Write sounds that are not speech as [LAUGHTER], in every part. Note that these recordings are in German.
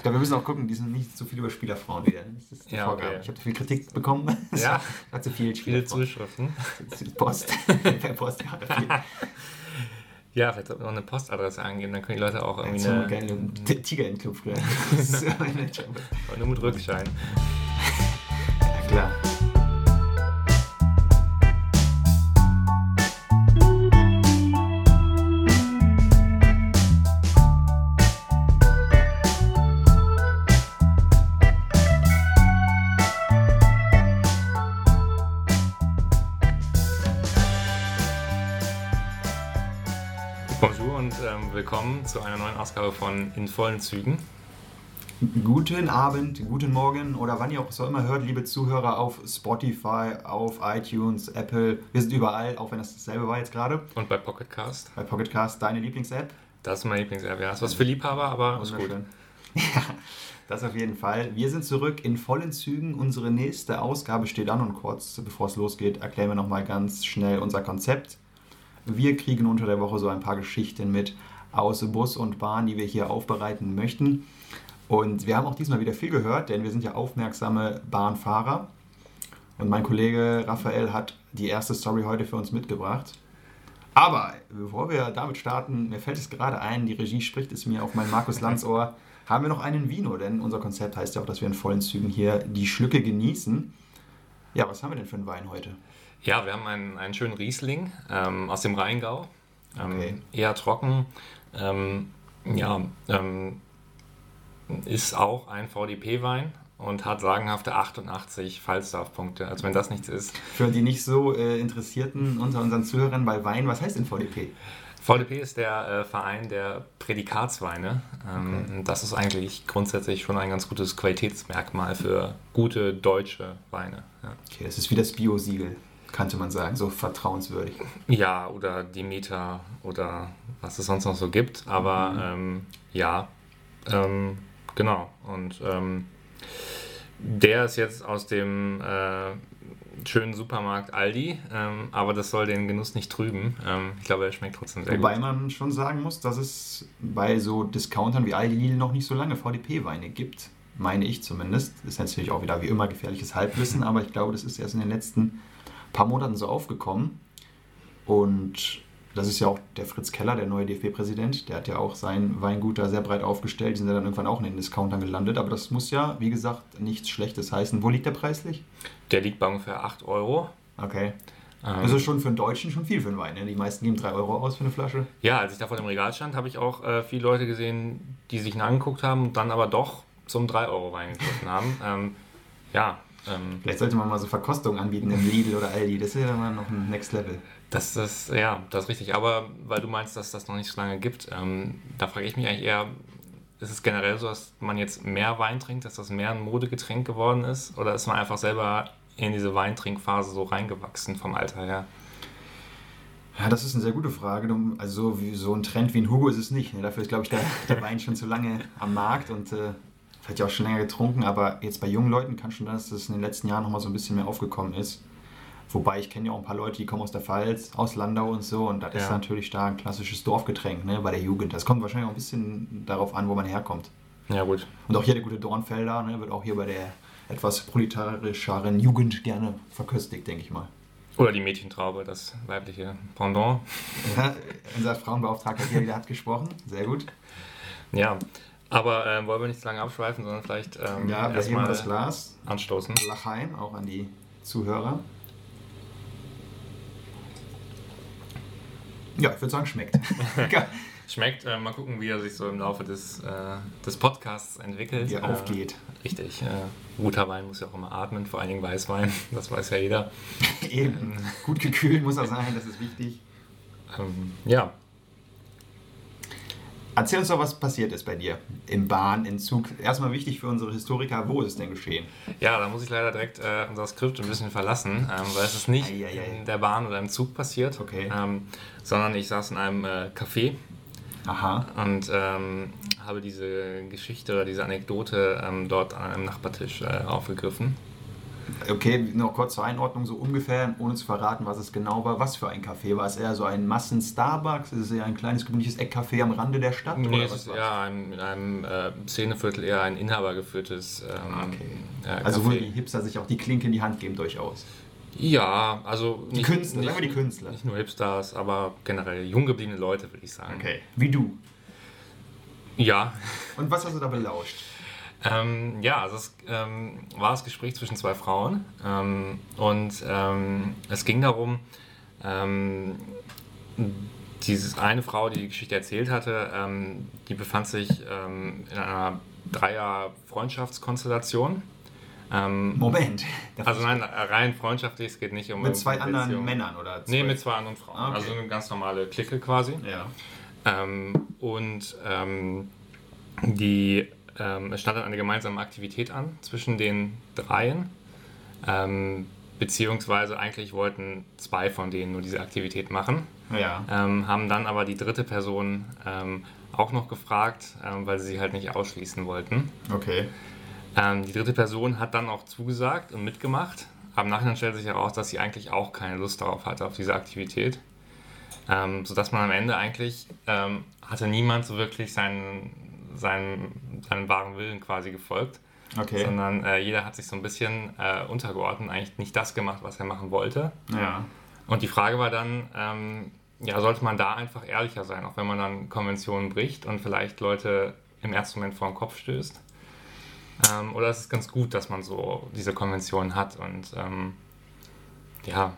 Ich glaube, wir müssen auch gucken, die sind nicht so viel über Spielerfrauen wieder. Das ist die Ja, Vorgabe. okay. Ich habe viel Kritik bekommen. Ja. [LAUGHS] Hat zu viel Viele. Zuschriften. Post. [LAUGHS] per Post, ja. Viel. Ja, vielleicht sollte man noch eine Postadresse angeben, dann können die Leute auch irgendwie [LAUGHS] So eine, geile T- Tiger in den Club früher. Eine. Aber nur mit Rückschein. ja, klar. Willkommen zu einer neuen Ausgabe von In vollen Zügen. Guten Abend, guten Morgen oder wann ihr auch so immer hört, liebe Zuhörer auf Spotify, auf iTunes, Apple. Wir sind überall, auch wenn das dasselbe war jetzt gerade. Und bei Pocketcast. Bei Pocketcast, deine Lieblings-App. Das ist meine Lieblings-App. Ja, ist was für Liebhaber, aber ist gut. [LAUGHS] Ja, das auf jeden Fall. Wir sind zurück in vollen Zügen. Unsere nächste Ausgabe steht an und kurz bevor es losgeht, erklären wir nochmal ganz schnell unser Konzept. Wir kriegen unter der Woche so ein paar Geschichten mit aus Bus und Bahn, die wir hier aufbereiten möchten. Und wir haben auch diesmal wieder viel gehört, denn wir sind ja aufmerksame Bahnfahrer. Und mein Kollege Raphael hat die erste Story heute für uns mitgebracht. Aber bevor wir damit starten, mir fällt es gerade ein, die Regie spricht es mir auf mein Markus [LAUGHS] Lanz Ohr, haben wir noch einen Vino, denn unser Konzept heißt ja auch, dass wir in vollen Zügen hier die Schlücke genießen. Ja, was haben wir denn für einen Wein heute? Ja, wir haben einen, einen schönen Riesling ähm, aus dem Rheingau. Ähm, Okay. Eher trocken. Ähm, ja, ähm, ist auch ein VDP-Wein und hat sagenhafte 88 Falstaff-Punkte. Also wenn das nichts ist. Für die nicht so äh, Interessierten unter unseren Zuhörern bei Wein, was heißt denn VDP? VDP ist der äh, Verein der Prädikatsweine. Ähm, Okay. Das ist eigentlich grundsätzlich schon ein ganz gutes Qualitätsmerkmal für gute deutsche Weine. Ja, Okay, das ist wie das Bio-Siegel, könnte man sagen, so vertrauenswürdig. ja oder Demeter oder was es sonst noch so gibt. Aber ähm, ja, ähm, genau. Und ähm, der ist jetzt aus dem äh, schönen Supermarkt Aldi, ähm, aber das soll den Genuss nicht trüben. Ähm, ich glaube, er schmeckt trotzdem sehr Wobei gut. man schon sagen muss, dass es bei so Discountern wie Aldi Lidl noch nicht so lange VDP-Weine gibt. Meine ich zumindest. Ist natürlich auch wieder wie immer gefährliches Halbwissen, [LAUGHS] aber ich glaube, das ist erst in den letzten paar Monaten so aufgekommen. Und das ist ja auch der Fritz Keller, der neue DFB-Präsident. Der hat ja auch sein Weingut da sehr breit aufgestellt. Die sind ja dann irgendwann auch in den Discountern gelandet. Aber das muss ja, wie gesagt, nichts Schlechtes heißen. Wo liegt der preislich? Der liegt bei ungefähr 8 Euro. Okay. Ähm, Das ist schon für einen Deutschen schon viel für einen Wein. Ne? Die meisten geben 3 Euro aus für eine Flasche. ja, als ich da vor dem Regal stand, habe ich auch äh, viele Leute gesehen, die sich ihn angeguckt haben und dann aber doch zum 3-Euro-Wein gegriffen haben. [LAUGHS] Ähm, ja, ähm, Vielleicht sollte man mal so Verkostungen anbieten im Lidl oder Aldi. Das ist ja mal noch ein Next Level. das ist, ja, das ist richtig. Aber weil du meinst, dass das noch nicht so lange gibt, ähm, da frage ich mich eigentlich eher, ist es generell so, dass man jetzt mehr Wein trinkt, dass das mehr ein Modegetränk geworden ist? Oder ist man einfach selber in diese Weintrinkphase so reingewachsen vom Alter her? Ja, das ist eine sehr gute Frage. Also so ein Trend wie ein Hugo ist es nicht. Ne? Dafür ist, glaube ich, der, der Wein schon zu lange am Markt und äh, vielleicht ja auch schon länger getrunken. Aber jetzt bei jungen Leuten kann schon sein, dass das in den letzten Jahren nochmal so ein bisschen mehr aufgekommen ist. Wobei ich kenne ja auch ein paar Leute, die kommen aus der Pfalz, aus Landau und so. Und das ist Ja. natürlich da ein klassisches Dorfgetränk ne? bei der Jugend. Das kommt wahrscheinlich auch ein bisschen darauf an, wo man herkommt. Ja, gut. Und auch hier der gute Dornfelder ne? wird auch hier bei der etwas proletarischeren Jugend gerne verköstigt, denke ich mal. Oder die Mädchentraube, das weibliche Pendant. Ja, unser Frauenbeauftragter hier wieder hat gesprochen. Sehr gut. Ja, aber ähm, wollen wir nicht zu lange abschweifen, sondern vielleicht ähm, Ja, erstmal mal das Glas. anstoßen. Lachheim, auch an die Zuhörer. Ja, ich würde sagen, schmeckt. [LAUGHS] Schmeckt, äh, mal gucken, wie er sich so im Laufe des, äh, des Podcasts entwickelt. Wie er Äh, aufgeht. Richtig. Äh, guter Wein muss ja auch immer atmen, vor allen Dingen Weißwein, [LAUGHS] das weiß ja jeder. [LAUGHS] Eben. Gut gekühlt muss er sein, das ist wichtig. Ähm, ja, Erzähl uns doch, was passiert ist bei dir. Im Bahn, im Zug. Erstmal wichtig für unsere Historiker, wo ist es denn geschehen? ja, da muss ich leider direkt äh, unser Skript ein bisschen verlassen, ähm, weil es ist nicht Eieiei. in der Bahn oder im Zug passiert, Okay. ähm, sondern ich saß in einem äh, Café Aha. und ähm, habe diese Geschichte oder diese Anekdote ähm, dort an einem Nachbartisch äh, aufgegriffen. Okay, noch kurz zur Einordnung, so ungefähr, ohne zu verraten, was es genau war. Was für ein Café? War es eher so ein Massen-Starbucks? Ist es eher ein kleines, gemütliches Eckcafé am Rande der Stadt? Nee, oder es was ist ein, in einem äh, Szeneviertel eher ein inhabergeführtes ähm, äh, Also, wo die Hipster sich auch die Klinke in die Hand geben, durchaus. Ja, also Die Künstler, sagen wir die Künstler. Nicht nur Hipsters, aber generell jung gebliebene Leute, würde ich sagen. Okay. Wie du. Ja, Und was hast du da belauscht? Ähm, ja, also es ähm, war das Gespräch zwischen zwei Frauen ähm, und ähm, es ging darum, ähm, diese eine Frau, die die Geschichte erzählt hatte, ähm, die befand sich in einer Dreier-Freundschaftskonstellation. Moment. Also nein, rein freundschaftlich, es geht nicht um mit zwei anderen Beziehung. Männern oder zwei? Nee, mit zwei anderen Frauen. Ah, okay. Also eine ganz normale Clique quasi. Ja. Und die, ähm, es stand dann eine gemeinsame Aktivität an zwischen den dreien. Ähm, beziehungsweise eigentlich wollten zwei von denen nur diese Aktivität machen. Ja. Ähm, haben dann aber die dritte Person ähm, auch noch gefragt, ähm, weil sie sie halt nicht ausschließen wollten. Okay. Ähm, die dritte Person hat dann auch zugesagt und mitgemacht. Aber im Nachhinein stellt sich heraus, dass sie eigentlich auch keine Lust darauf hatte, auf diese Aktivität. Ähm, sodass man am Ende eigentlich hatte niemand so wirklich seinen, seinen, seinen wahren Willen quasi gefolgt. Okay. Sondern äh, jeder hat sich so ein bisschen äh, untergeordnet, eigentlich nicht das gemacht, was er machen wollte. Ja. Und die Frage war dann, ähm, ja, sollte man da einfach ehrlicher sein, auch wenn man dann Konventionen bricht und vielleicht Leute im ersten Moment vor den Kopf stößt? Ähm, oder ist es ganz gut, dass man so diese Konventionen hat und ähm, ja,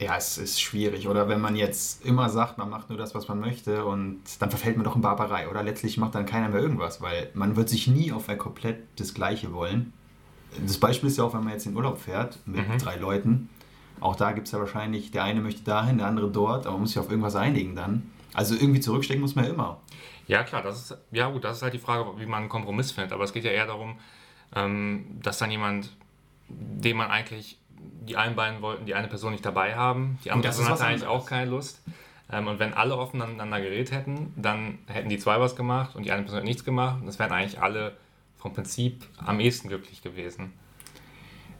Ja, es ist schwierig. Oder wenn man jetzt immer sagt, man macht nur das, was man möchte und dann verfällt man doch in Barbarei. Oder letztlich macht dann keiner mehr irgendwas, weil man wird sich nie auf ein komplett das Gleiche wollen. Das Beispiel ist ja auch, wenn man jetzt in Urlaub fährt mit Mhm. drei Leuten. Auch da gibt es ja wahrscheinlich, der eine möchte dahin, der andere dort, aber man muss sich auf irgendwas einigen dann. Also irgendwie zurückstecken muss man ja immer. Ja, klar, das ist, ja gut, das ist halt die Frage, wie man einen Kompromiss findet. Aber es geht ja eher darum, ähm, dass dann jemand, den man eigentlich, die einen beiden wollten die eine Person nicht dabei haben, die andere das Person hatte eigentlich auch keine Lust. Ähm, und wenn alle offen aneinander geredet hätten, dann hätten die zwei was gemacht und die eine Person hat nichts gemacht. Und es wären eigentlich alle vom Prinzip am ehesten glücklich gewesen.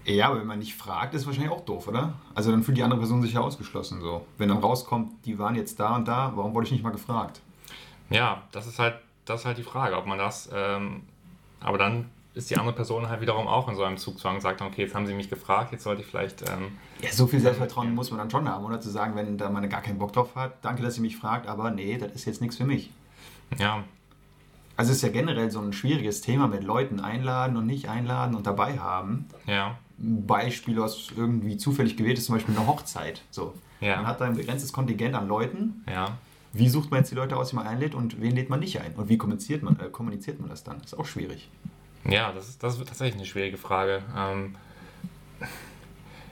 Ja, aber wenn man nicht fragt, ist wahrscheinlich auch doof, oder? Also dann fühlt die andere Person sich ja ausgeschlossen so. Wenn dann rauskommt, die waren jetzt da und da, warum wurde ich nicht mal gefragt? Ja, das ist halt, das ist halt die Frage, ob man das, ähm, aber dann ist die andere Person halt wiederum auch in so einem Zugzwang und sagt, okay, jetzt haben sie mich gefragt, jetzt sollte ich vielleicht, ähm, Ja, so viel Selbstvertrauen muss man dann schon haben, oder? Zu sagen, wenn da man gar keinen Bock drauf hat, danke, dass ihr mich fragt, aber nee, das ist jetzt nichts für mich. ja, Also es ist ja generell so ein schwieriges Thema mit Leuten einladen und nicht einladen und dabei haben. ja, Ein Beispiel, was irgendwie zufällig gewählt ist, zum Beispiel eine Hochzeit. So. Ja. Man hat da ein begrenztes Kontingent an Leuten. ja. Wie sucht man jetzt die Leute aus, die man einlädt und wen lädt man nicht ein? Und wie kommuniziert man, äh, kommuniziert man das dann? ist auch schwierig. Ja, das ist, das ist tatsächlich eine schwierige Frage. Ähm,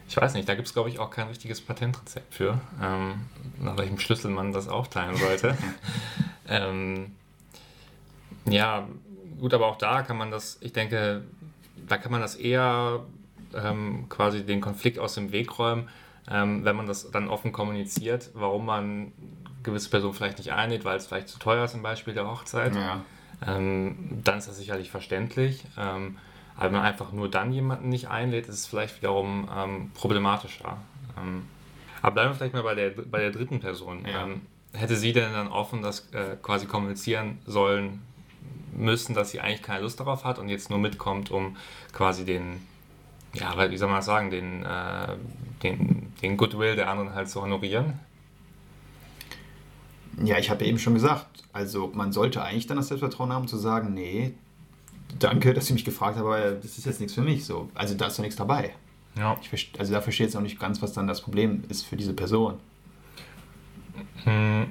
ich weiß nicht, da gibt es, glaube ich, auch kein richtiges Patentrezept für, ähm, nach welchem Schlüssel man das aufteilen sollte. [LAUGHS] ähm, ja, gut, aber auch da kann man das, ich denke, da kann man das eher ähm, quasi den Konflikt aus dem Weg räumen, ähm, wenn man das dann offen kommuniziert, warum man gewisse Personen vielleicht nicht einlädt, weil es vielleicht zu teuer ist, zum Beispiel der Hochzeit Ja. Ähm, dann ist das sicherlich verständlich. Ähm, aber wenn man einfach nur dann jemanden nicht einlädt, ist es vielleicht wiederum ähm, problematischer. Ähm, aber bleiben wir vielleicht mal bei der, bei der dritten Person. Ja. Ähm, hätte sie denn dann offen das äh, quasi kommunizieren sollen müssen, dass sie eigentlich keine Lust darauf hat und jetzt nur mitkommt, um quasi den, ja, wie soll man das sagen, den, äh, den, den Goodwill der anderen halt zu honorieren? Ja, ich habe ja eben schon gesagt, also man sollte eigentlich dann das Selbstvertrauen haben zu sagen, nee, danke, dass Sie mich gefragt haben, aber das ist jetzt nichts für mich. So. Also da ist doch nichts dabei. Ja. Ich also da verstehe ich jetzt auch nicht ganz, was dann das Problem ist für diese Person. Hm,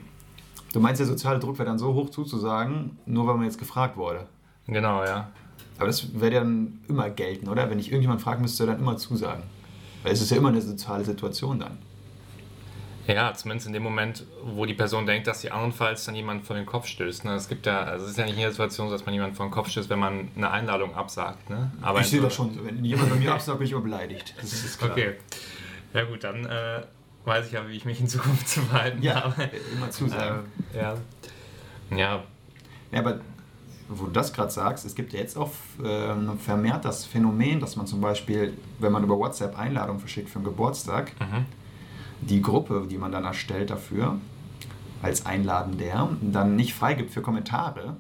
Du meinst, der soziale Druck wäre dann so hoch zuzusagen, nur weil man jetzt gefragt wurde. genau, ja. Aber das wäre dann immer gelten, oder? Wenn ich irgendjemand fragen müsste, dann immer zusagen. Weil es ist ja immer eine soziale Situation dann. Ja, zumindest in dem Moment, wo die Person denkt, dass sie andernfalls dann jemand vor den Kopf stößt. Ne? Es gibt ja, also es ist ja nicht in jeder Situation so, dass man jemanden vor den Kopf stößt, wenn man eine Einladung absagt. Ne? Aber ich sehe das schon. Wenn jemand bei mir absagt, bin ich immer beleidigt. Das ist klar. Okay. Ja gut, dann äh, weiß ich ja, wie ich mich in Zukunft zu verhalten Ja, habe. immer zusagen. Ähm, ja. Ja, Ja, aber wo du das gerade sagst, es gibt ja jetzt auch äh, vermehrt das Phänomen, dass man zum Beispiel, wenn man über WhatsApp Einladungen verschickt für einen Geburtstag, Mhm. Die Gruppe, die man dann erstellt dafür, als Einladender, dann nicht freigibt für Kommentare.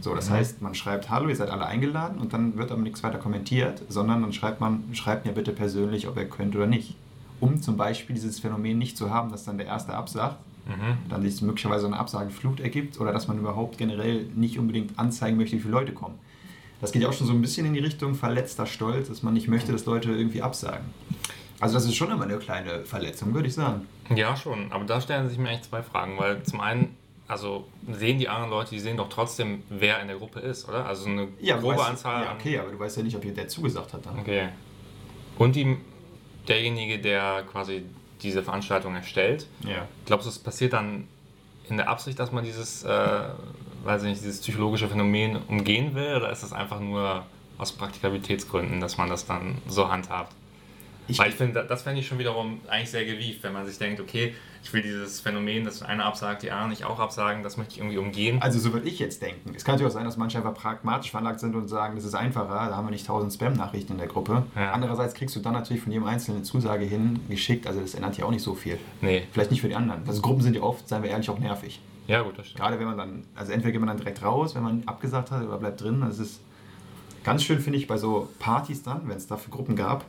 So, das Mhm. heißt, man schreibt, hallo, ihr seid alle eingeladen und dann wird aber nichts weiter kommentiert, sondern dann schreibt man, schreibt mir bitte persönlich, ob ihr könnt oder nicht. Um zum Beispiel dieses Phänomen nicht zu haben, dass dann der Erste absagt, Mhm. dann sich möglicherweise eine Absageflut ergibt oder dass man überhaupt generell nicht unbedingt anzeigen möchte, wie viele Leute kommen. Das geht ja auch schon so ein bisschen in die Richtung verletzter Stolz, dass man nicht möchte, dass Leute irgendwie absagen. Also das ist schon immer eine kleine Verletzung, würde ich sagen. Ja, schon. Aber da stellen sich mir eigentlich zwei Fragen, weil zum einen, also sehen die anderen Leute, die sehen doch trotzdem, wer in der Gruppe ist, oder? Also eine Ja, grobe weißt, Anzahl. Ja, okay, aber du weißt ja nicht, ob hier der zugesagt hat dann. Okay. Und die, derjenige, der quasi diese Veranstaltung erstellt, Ja. glaubst du, es passiert dann in der Absicht, dass man dieses, äh, weiß ich nicht, dieses psychologische Phänomen umgehen will, oder ist es einfach nur aus Praktikabilitätsgründen, dass man das dann so handhabt? Ich, Weil ich finde, das fände ich schon wiederum eigentlich sehr gewieft, wenn man sich denkt, okay, ich will dieses Phänomen, dass einer absagt, die anderen nicht auch absagen, das möchte ich irgendwie umgehen. also so würde ich jetzt denken. Es kann natürlich auch sein, dass manche einfach pragmatisch veranlagt sind und sagen, das ist einfacher, da haben wir nicht tausend Spam-Nachrichten in der Gruppe. Ja. Andererseits kriegst du dann natürlich von jedem Einzelnen eine Zusage hin, geschickt, also das ändert ja auch nicht so viel. Nee, Vielleicht nicht für die anderen. Also Gruppen sind ja oft, seien wir ehrlich, auch nervig. ja gut, das stimmt. Gerade wenn man dann, also entweder geht man dann direkt raus, wenn man abgesagt hat, oder bleibt drin. Also es ist ganz schön, finde ich, bei so Partys dann, wenn es dafür Gruppen gab,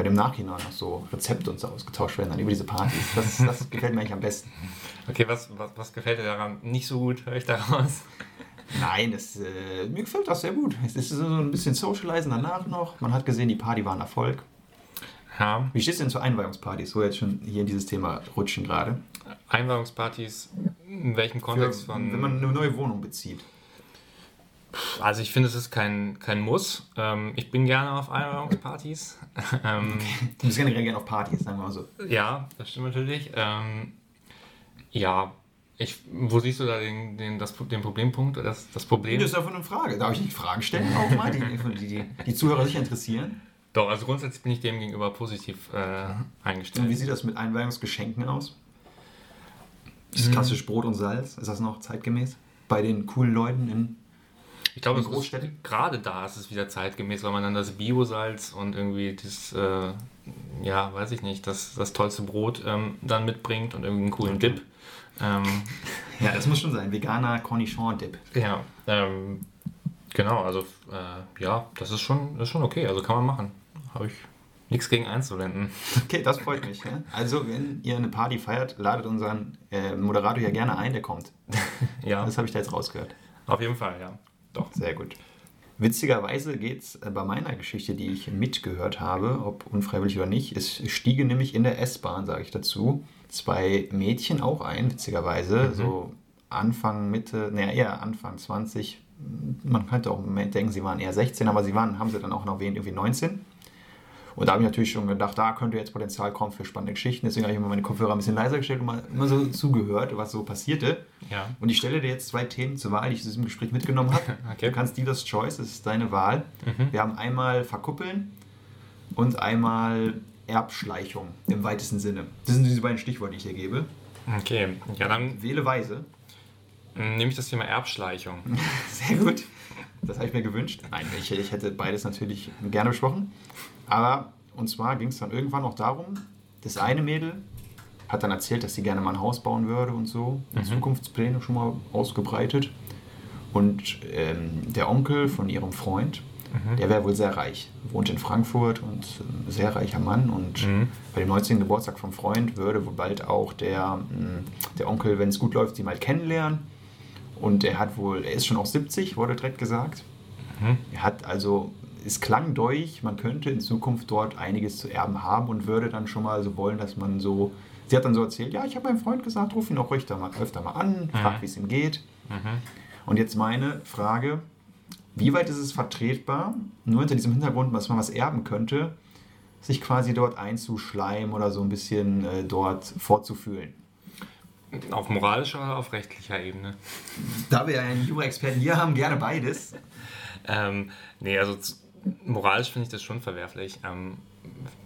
bei dem Nachhinein noch so Rezepte und so ausgetauscht werden, dann über diese Partys. Das, das [LAUGHS] gefällt mir eigentlich am besten. Okay, was, was, was gefällt dir daran nicht so gut, höre ich daraus? Nein, es, äh, mir gefällt das sehr gut. Es ist so ein bisschen Socializen danach noch. Man hat gesehen, die Party war ein Erfolg. Ja, Wie stehst du denn zu Einweihungspartys, wo wir jetzt schon hier in dieses Thema rutschen gerade? Einweihungspartys, in welchem Für, Kontext von... wenn man eine neue Wohnung bezieht. Also ich finde, es ist kein, kein Muss. Ähm, ich bin gerne auf Einweihungspartys. [LAUGHS] ähm, Du bist generell gerne auf Partys, sagen wir mal so. ja, das stimmt natürlich. Ähm, ja, ich, wo siehst du da den, den, das, den Problempunkt, das, das Problem? Das ist einfach eine Frage. Darf ich nicht Fragen stellen auch mal, die, die, die, die Zuhörer sich interessieren? Doch, also grundsätzlich bin ich dem gegenüber positiv äh, Und wie eingestellt. sieht das mit Einweihungsgeschenken aus? Ist das klassisch Brot und Salz? Ist das noch zeitgemäß? Bei den coolen Leuten in. Ich glaube, gerade da ist es wieder zeitgemäß, weil man dann das Biosalz und irgendwie das, äh, ja, weiß ich nicht, das, das tollste Brot ähm, dann mitbringt und irgendwie einen coolen Dip. Ähm, [LAUGHS] Ja, das muss schon sein. Veganer Cornichon-Dip. Ja, ähm, genau, also äh, ja, das ist schon, das ist schon okay, also kann man machen. Habe ich nichts gegen einzuwenden. [LAUGHS] Okay, das freut mich. Ja? Also, wenn ihr eine Party feiert, ladet unseren äh, Moderator hier gerne ein, der kommt. [LAUGHS] Ja, Das habe ich da jetzt rausgehört. auf jeden Fall, ja. Doch. Sehr gut. Witzigerweise geht es bei meiner Geschichte, die ich mitgehört habe, ob unfreiwillig oder nicht, es stiegen nämlich in der S-Bahn, sage ich dazu, zwei Mädchen auch ein, witzigerweise, so Anfang, Mitte, naja, eher Anfang 20. Man könnte auch denken, sie waren eher 16, aber sie waren, haben sie dann auch noch erwähnt, irgendwie 19. Und da habe ich natürlich schon gedacht, da könnte jetzt Potenzial kommen für spannende Geschichten. Deswegen habe ich immer meine Kopfhörer ein bisschen leiser gestellt und mal immer so zugehört, was so passierte. Ja. Und ich stelle dir jetzt zwei Themen zur Wahl, die ich aus diesem Gespräch mitgenommen habe. [LAUGHS] Okay. Du kannst Dealer's Choice, das ist deine Wahl. Wir haben einmal Verkuppeln und einmal Erbschleichung im weitesten Sinne. Das sind diese beiden Stichworte, die ich dir gebe. Okay, ja, dann Wähle weise. nehme ich das Thema Erbschleichung. [LAUGHS] Sehr gut. Das habe ich mir gewünscht. Nein, ich, ich hätte beides natürlich gerne besprochen. Aber, und zwar ging es dann irgendwann auch darum, das eine Mädel hat dann erzählt, dass sie gerne mal ein Haus bauen würde und so. Zukunftspläne schon mal ausgebreitet. Und ähm, der Onkel von ihrem Freund, der wäre wohl sehr reich. Wohnt in Frankfurt und ähm, sehr reicher Mann. Und Mhm. bei dem 19. Geburtstag vom Freund würde wohl bald auch der, mh, der Onkel, wenn es gut läuft, sie mal kennenlernen. Und er hat wohl, er ist schon auch 70, wurde direkt gesagt. Mhm. Er hat also, es klang durch, man könnte in Zukunft dort einiges zu erben haben und würde dann schon mal so wollen, dass man so. Sie hat dann so erzählt, ja, ich habe meinem Freund gesagt, ruf ihn auch öfter mal, öfter mal an, frag, wie es ihm geht. Und jetzt meine Frage, wie weit ist es vertretbar, nur hinter diesem Hintergrund, dass man was erben könnte, sich quasi dort einzuschleimen oder so ein bisschen äh, dort vorzufühlen? Auf moralischer oder auf rechtlicher Ebene? Da wir ja einen Jura-Experten hier haben, gerne beides. Ähm, nee, also moralisch finde ich das schon verwerflich. Ähm,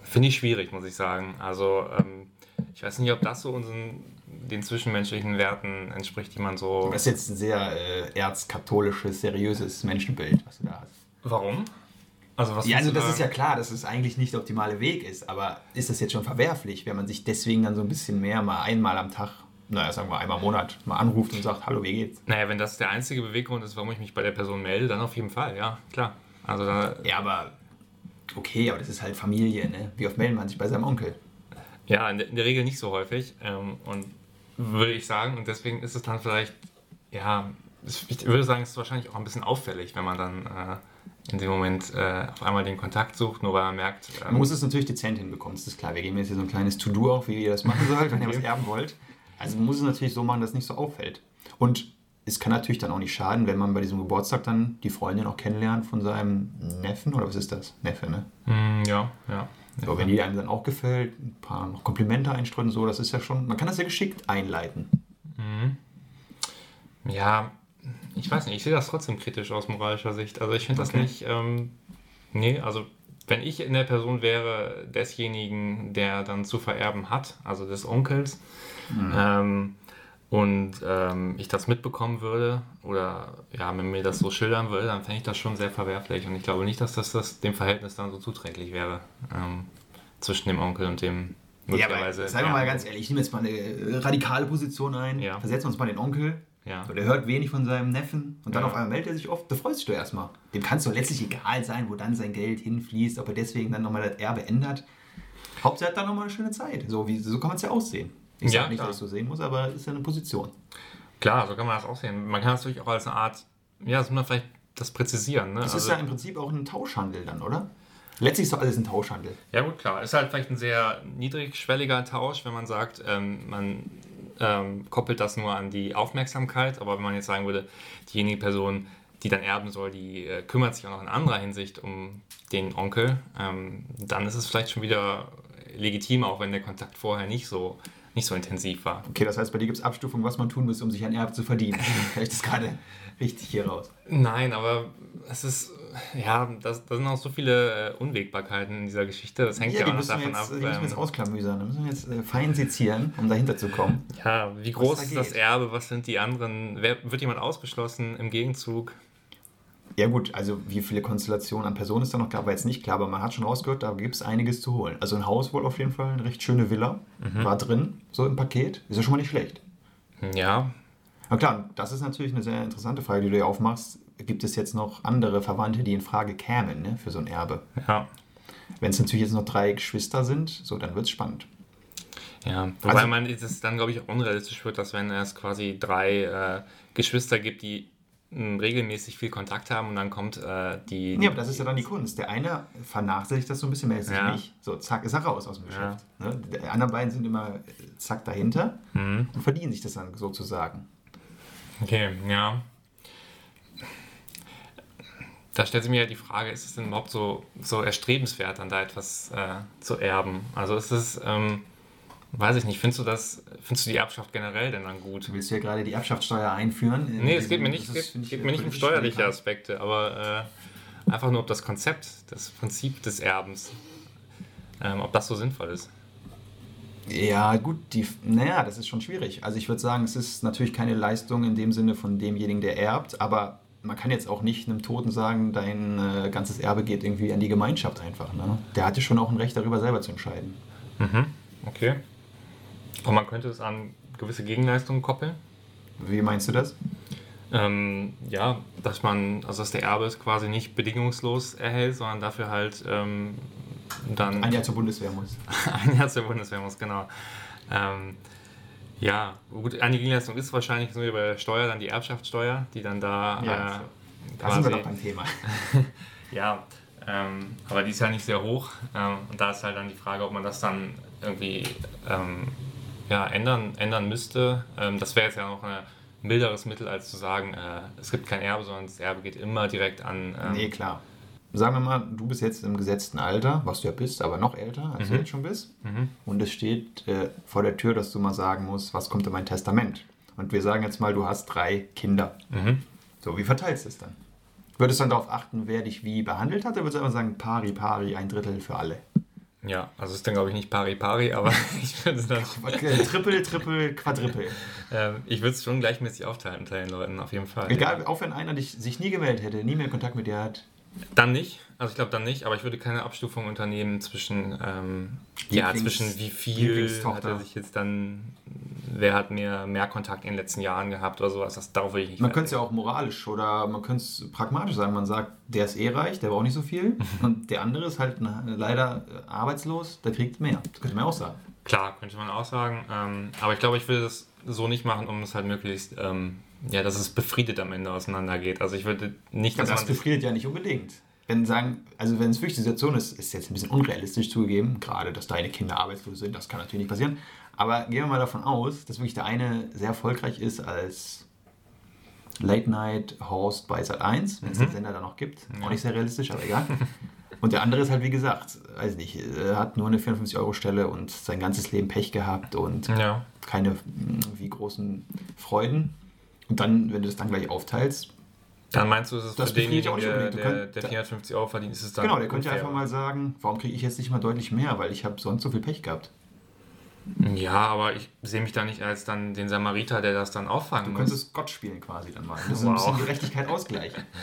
finde ich schwierig, muss ich sagen. Also, ähm, ich weiß nicht, ob das so unseren den zwischenmenschlichen Werten entspricht, die man so. Das ist jetzt ein sehr äh, erzkatholisches, seriöses Menschenbild, was du da hast. Warum? Also was Ja, also das ist da- ja klar, dass es eigentlich nicht der optimale Weg ist, aber ist das jetzt schon verwerflich, wenn man sich deswegen dann so ein bisschen mehr mal einmal am Tag, naja, sagen wir einmal im Monat, mal anruft und sagt, hallo, wie geht's? Naja, wenn das der einzige Beweggrund ist, warum ich mich bei der Person melde, dann auf jeden Fall, ja, klar. Also Ja, aber okay, aber das ist halt Familie, ne? Wie oft meldet man sich bei seinem Onkel? ja, in der, Regel nicht so häufig. Ähm, und würde ich sagen, und deswegen ist es dann vielleicht, ja, ich würde sagen, es ist wahrscheinlich auch ein bisschen auffällig, wenn man dann äh, in dem Moment äh, auf einmal den Kontakt sucht, nur weil man merkt, ähm, Man muss es natürlich dezent hinbekommen, das ist klar. Wir geben jetzt hier so ein kleines To-Do auf, wie ihr das machen sollt, wenn ihr was erben wollt. Also man muss es natürlich so machen, dass es nicht so auffällt. Und es kann natürlich dann auch nicht schaden, wenn man bei diesem Geburtstag dann die Freundin auch kennenlernt von seinem Neffen, oder was ist das? Neffe, ne? hm, ja, ja. So, wenn die einem dann auch gefällt, ein paar noch Komplimente einstreuen, so, das ist ja schon, man kann das ja geschickt einleiten. Ja, ich weiß nicht, ich sehe das trotzdem kritisch aus moralischer Sicht. Also ich finde das Okay. nicht, ähm, nee, also wenn ich in der Person wäre desjenigen, der dann zu vererben hat, also des Onkels, ähm, und ähm, ich das mitbekommen würde oder ja, wenn mir das so schildern würde, dann fände ich das schon sehr verwerflich und ich glaube nicht, dass das, das dem Verhältnis dann so zuträglich wäre ähm, zwischen dem Onkel und dem Ja, aber möglicherweise. seien wir mal ganz ehrlich, ich nehme jetzt mal eine radikale Position ein, Ja. versetzen wir uns mal den Onkel, Ja. so, der hört wenig von seinem Neffen und dann Ja. auf einmal meldet er sich oft, da freust du dich doch erstmal. Dem kann es doch letztlich egal sein, wo dann sein Geld hinfließt, ob er deswegen dann nochmal das Erbe ändert. Hauptsache er hat dann nochmal eine schöne Zeit. So, wie, so kann man es ja aussehen. Ich Ja, sage nicht, klar. dass ich so sehen muss, aber es ist ja eine Position. Klar, so kann man das auch sehen. Man kann das natürlich auch als eine Art, ja, das muss man vielleicht das präzisieren. Ne? Das ist Also- ja im Prinzip auch ein Tauschhandel dann, oder? Letztlich ist doch alles ein Tauschhandel. Ja, gut, klar. Ist halt vielleicht ein sehr niedrigschwelliger Tausch, wenn man sagt, ähm, man ähm, koppelt das nur an die Aufmerksamkeit. Aber wenn man jetzt sagen würde, diejenige Person, die dann erben soll, die äh, kümmert sich auch noch in anderer Hinsicht um den Onkel, ähm, dann ist es vielleicht schon wieder legitim, auch wenn der Kontakt vorher nicht so, nicht so intensiv war. Okay, das heißt, bei dir gibt es Abstufungen, was man tun muss, um sich ein Erbe zu verdienen. [LAUGHS] Vielleicht ist gerade richtig hier raus. Nein, aber es ist, ja, das, da sind auch so viele äh, Unwägbarkeiten in dieser Geschichte. Das hängt ja, Ja, auch noch davon jetzt, ab. die müssen wir jetzt ähm, ausklamüsern. Da müssen wir jetzt äh, fein sezieren, um dahinter zu kommen. Ja, wie groß da ist das. Erbe? Was sind die anderen? Wer, wird jemand ausgeschlossen im Gegenzug? Ja gut, also wie viele Konstellationen an Personen es da noch gab, war jetzt nicht klar, aber man hat schon rausgehört, da gibt es einiges zu holen. Also ein Haus wohl auf jeden Fall, eine recht schöne Villa, war drin, so im Paket. Ist ja schon mal nicht schlecht. Ja, Aber klar, das ist natürlich eine sehr interessante Frage, die du hier aufmachst. Gibt es jetzt noch andere Verwandte, die in Frage kämen ne, für so ein Erbe? ja, Wenn es natürlich jetzt noch drei Geschwister sind, so dann wird es spannend. ja. Wobei Also- man es dann, glaube ich, auch unrealistisch wird, dass wenn es quasi drei äh, Geschwister gibt, die mh, regelmäßig viel Kontakt haben und dann kommt äh, die. Ja, aber das ist ja dann die Kunst. Der eine vernachlässigt das so ein bisschen mehr als Ja. nicht. So, zack, ist er raus aus dem Ja. Geschäft. Ne? Die anderen beiden sind immer äh, zack dahinter Mhm. und verdienen sich das dann sozusagen. Okay, ja. Da stellt sich mir ja die Frage, ist es denn überhaupt so, so erstrebenswert, dann da etwas äh, zu erben? Also ist es, ähm, weiß ich nicht, findest du das, findest du die Erbschaft generell denn dann gut? Du willst ja gerade die Erbschaftssteuer einführen. Nee, es geht mir nicht, ist, geht, geht mir nicht um steuerliche radikal. Aspekte, aber äh, einfach nur um das Konzept, das Prinzip des Erbens. Ähm, ob das so sinnvoll ist. Ja, gut, die, naja, das ist schon schwierig. Also ich würde sagen, es ist natürlich keine Leistung in dem Sinne von demjenigen, der erbt, aber man kann jetzt auch nicht einem Toten sagen, dein äh, ganzes Erbe geht irgendwie an die Gemeinschaft einfach. Ne? Der hatte schon auch ein Recht darüber selber zu entscheiden. Mhm, okay. Und man könnte es an gewisse Gegenleistungen koppeln. Wie meinst du das? Ähm, ja, dass man, also dass der Erbe es quasi nicht bedingungslos erhält, sondern dafür halt ähm, dann Ein Jahr zur Bundeswehr muss. [LAUGHS] ein Jahr zur Bundeswehr muss, genau. Ähm, ja, gut, eine Gegenleistung ist wahrscheinlich so wie bei der Steuer, dann die Erbschaftssteuer, die dann da Ja, äh, Da sind wir doch beim Thema. [LAUGHS] ja, ähm, aber die ist ja nicht sehr hoch. Ähm, und da ist halt dann die Frage, ob man das dann irgendwie ähm, ja, ändern, ändern müsste. Ähm, das wäre jetzt ja noch ein milderes Mittel, als zu sagen, äh, es gibt kein Erbe, sondern das Erbe geht immer direkt an. Ähm, Nee, klar. Sagen wir mal, du bist jetzt im gesetzten Alter, was du ja bist, aber noch älter, als du jetzt schon bist. Mhm. Und es steht äh, vor der Tür, dass du mal sagen musst, was kommt in mein Testament? Und wir sagen jetzt mal, du hast drei Kinder. Mhm. So, wie verteilst du es dann? Würdest du dann darauf achten, wer dich wie behandelt hat, oder würdest du einfach sagen, pari, pari, ein Drittel für alle? Ja, also ist dann glaube ich nicht pari pari, aber [LAUGHS] ich würde es dann. [LAUGHS] Triple, Triple, Quadriple. Ähm, ich würde es schon gleichmäßig aufteilen Leuten, auf jeden Fall. Egal, auch wenn einer dich, sich nie gemeldet hätte, nie mehr Kontakt mit dir hat. Dann nicht, also ich glaube dann nicht, aber ich würde keine Abstufung unternehmen zwischen, ähm, ja, zwischen wie viel hat er sich jetzt dann, wer hat mehr, mehr Kontakt in den letzten Jahren gehabt oder sowas, das, darauf würde ich nicht Man könnte es ja auch moralisch oder man könnte es pragmatisch sagen. Man sagt, der ist eh reich, der braucht nicht so viel. [LAUGHS] Und der andere ist halt leider äh, arbeitslos, der kriegt mehr. Das könnte man auch sagen. Klar, könnte man auch sagen, ähm, aber ich glaube, ich würde das so nicht machen, um es halt möglichst, ähm, ja, dass es befriedet am Ende auseinandergeht. Also ich würde nicht, Ja, dass das man befriedet ja nicht unbedingt. Wenn sagen, also wenn es wirklich die Situation ist, ist jetzt ein bisschen unrealistisch zugegeben, gerade dass deine Kinder arbeitslos sind, das kann natürlich nicht passieren. Aber gehen wir mal davon aus, dass wirklich der eine sehr erfolgreich ist als Late-Night-Host bei Sat1, wenn es den Sender da noch gibt. Auch nicht sehr realistisch, aber egal. Und der andere ist halt, wie gesagt, weiß nicht, äh, hat nur eine 54-Euro-Stelle und sein ganzes Leben Pech gehabt und ja, keine wie großen Freuden. Und dann, wenn du das dann gleich aufteilst, dann meinst du, es ist Das für denjenigen, der. Du der, der 450 Euro verdient, ist es dann Genau, der könnte einfach mal sagen, warum kriege ich jetzt nicht mal deutlich mehr, weil ich habe sonst so viel Pech gehabt. Ja, aber ich sehe mich da nicht als dann den Samariter, der das dann auffangen Du muss. könntest Gott spielen quasi dann mal. Das ist ein Wow. bisschen Gerechtigkeit ausgleichen. [LAUGHS]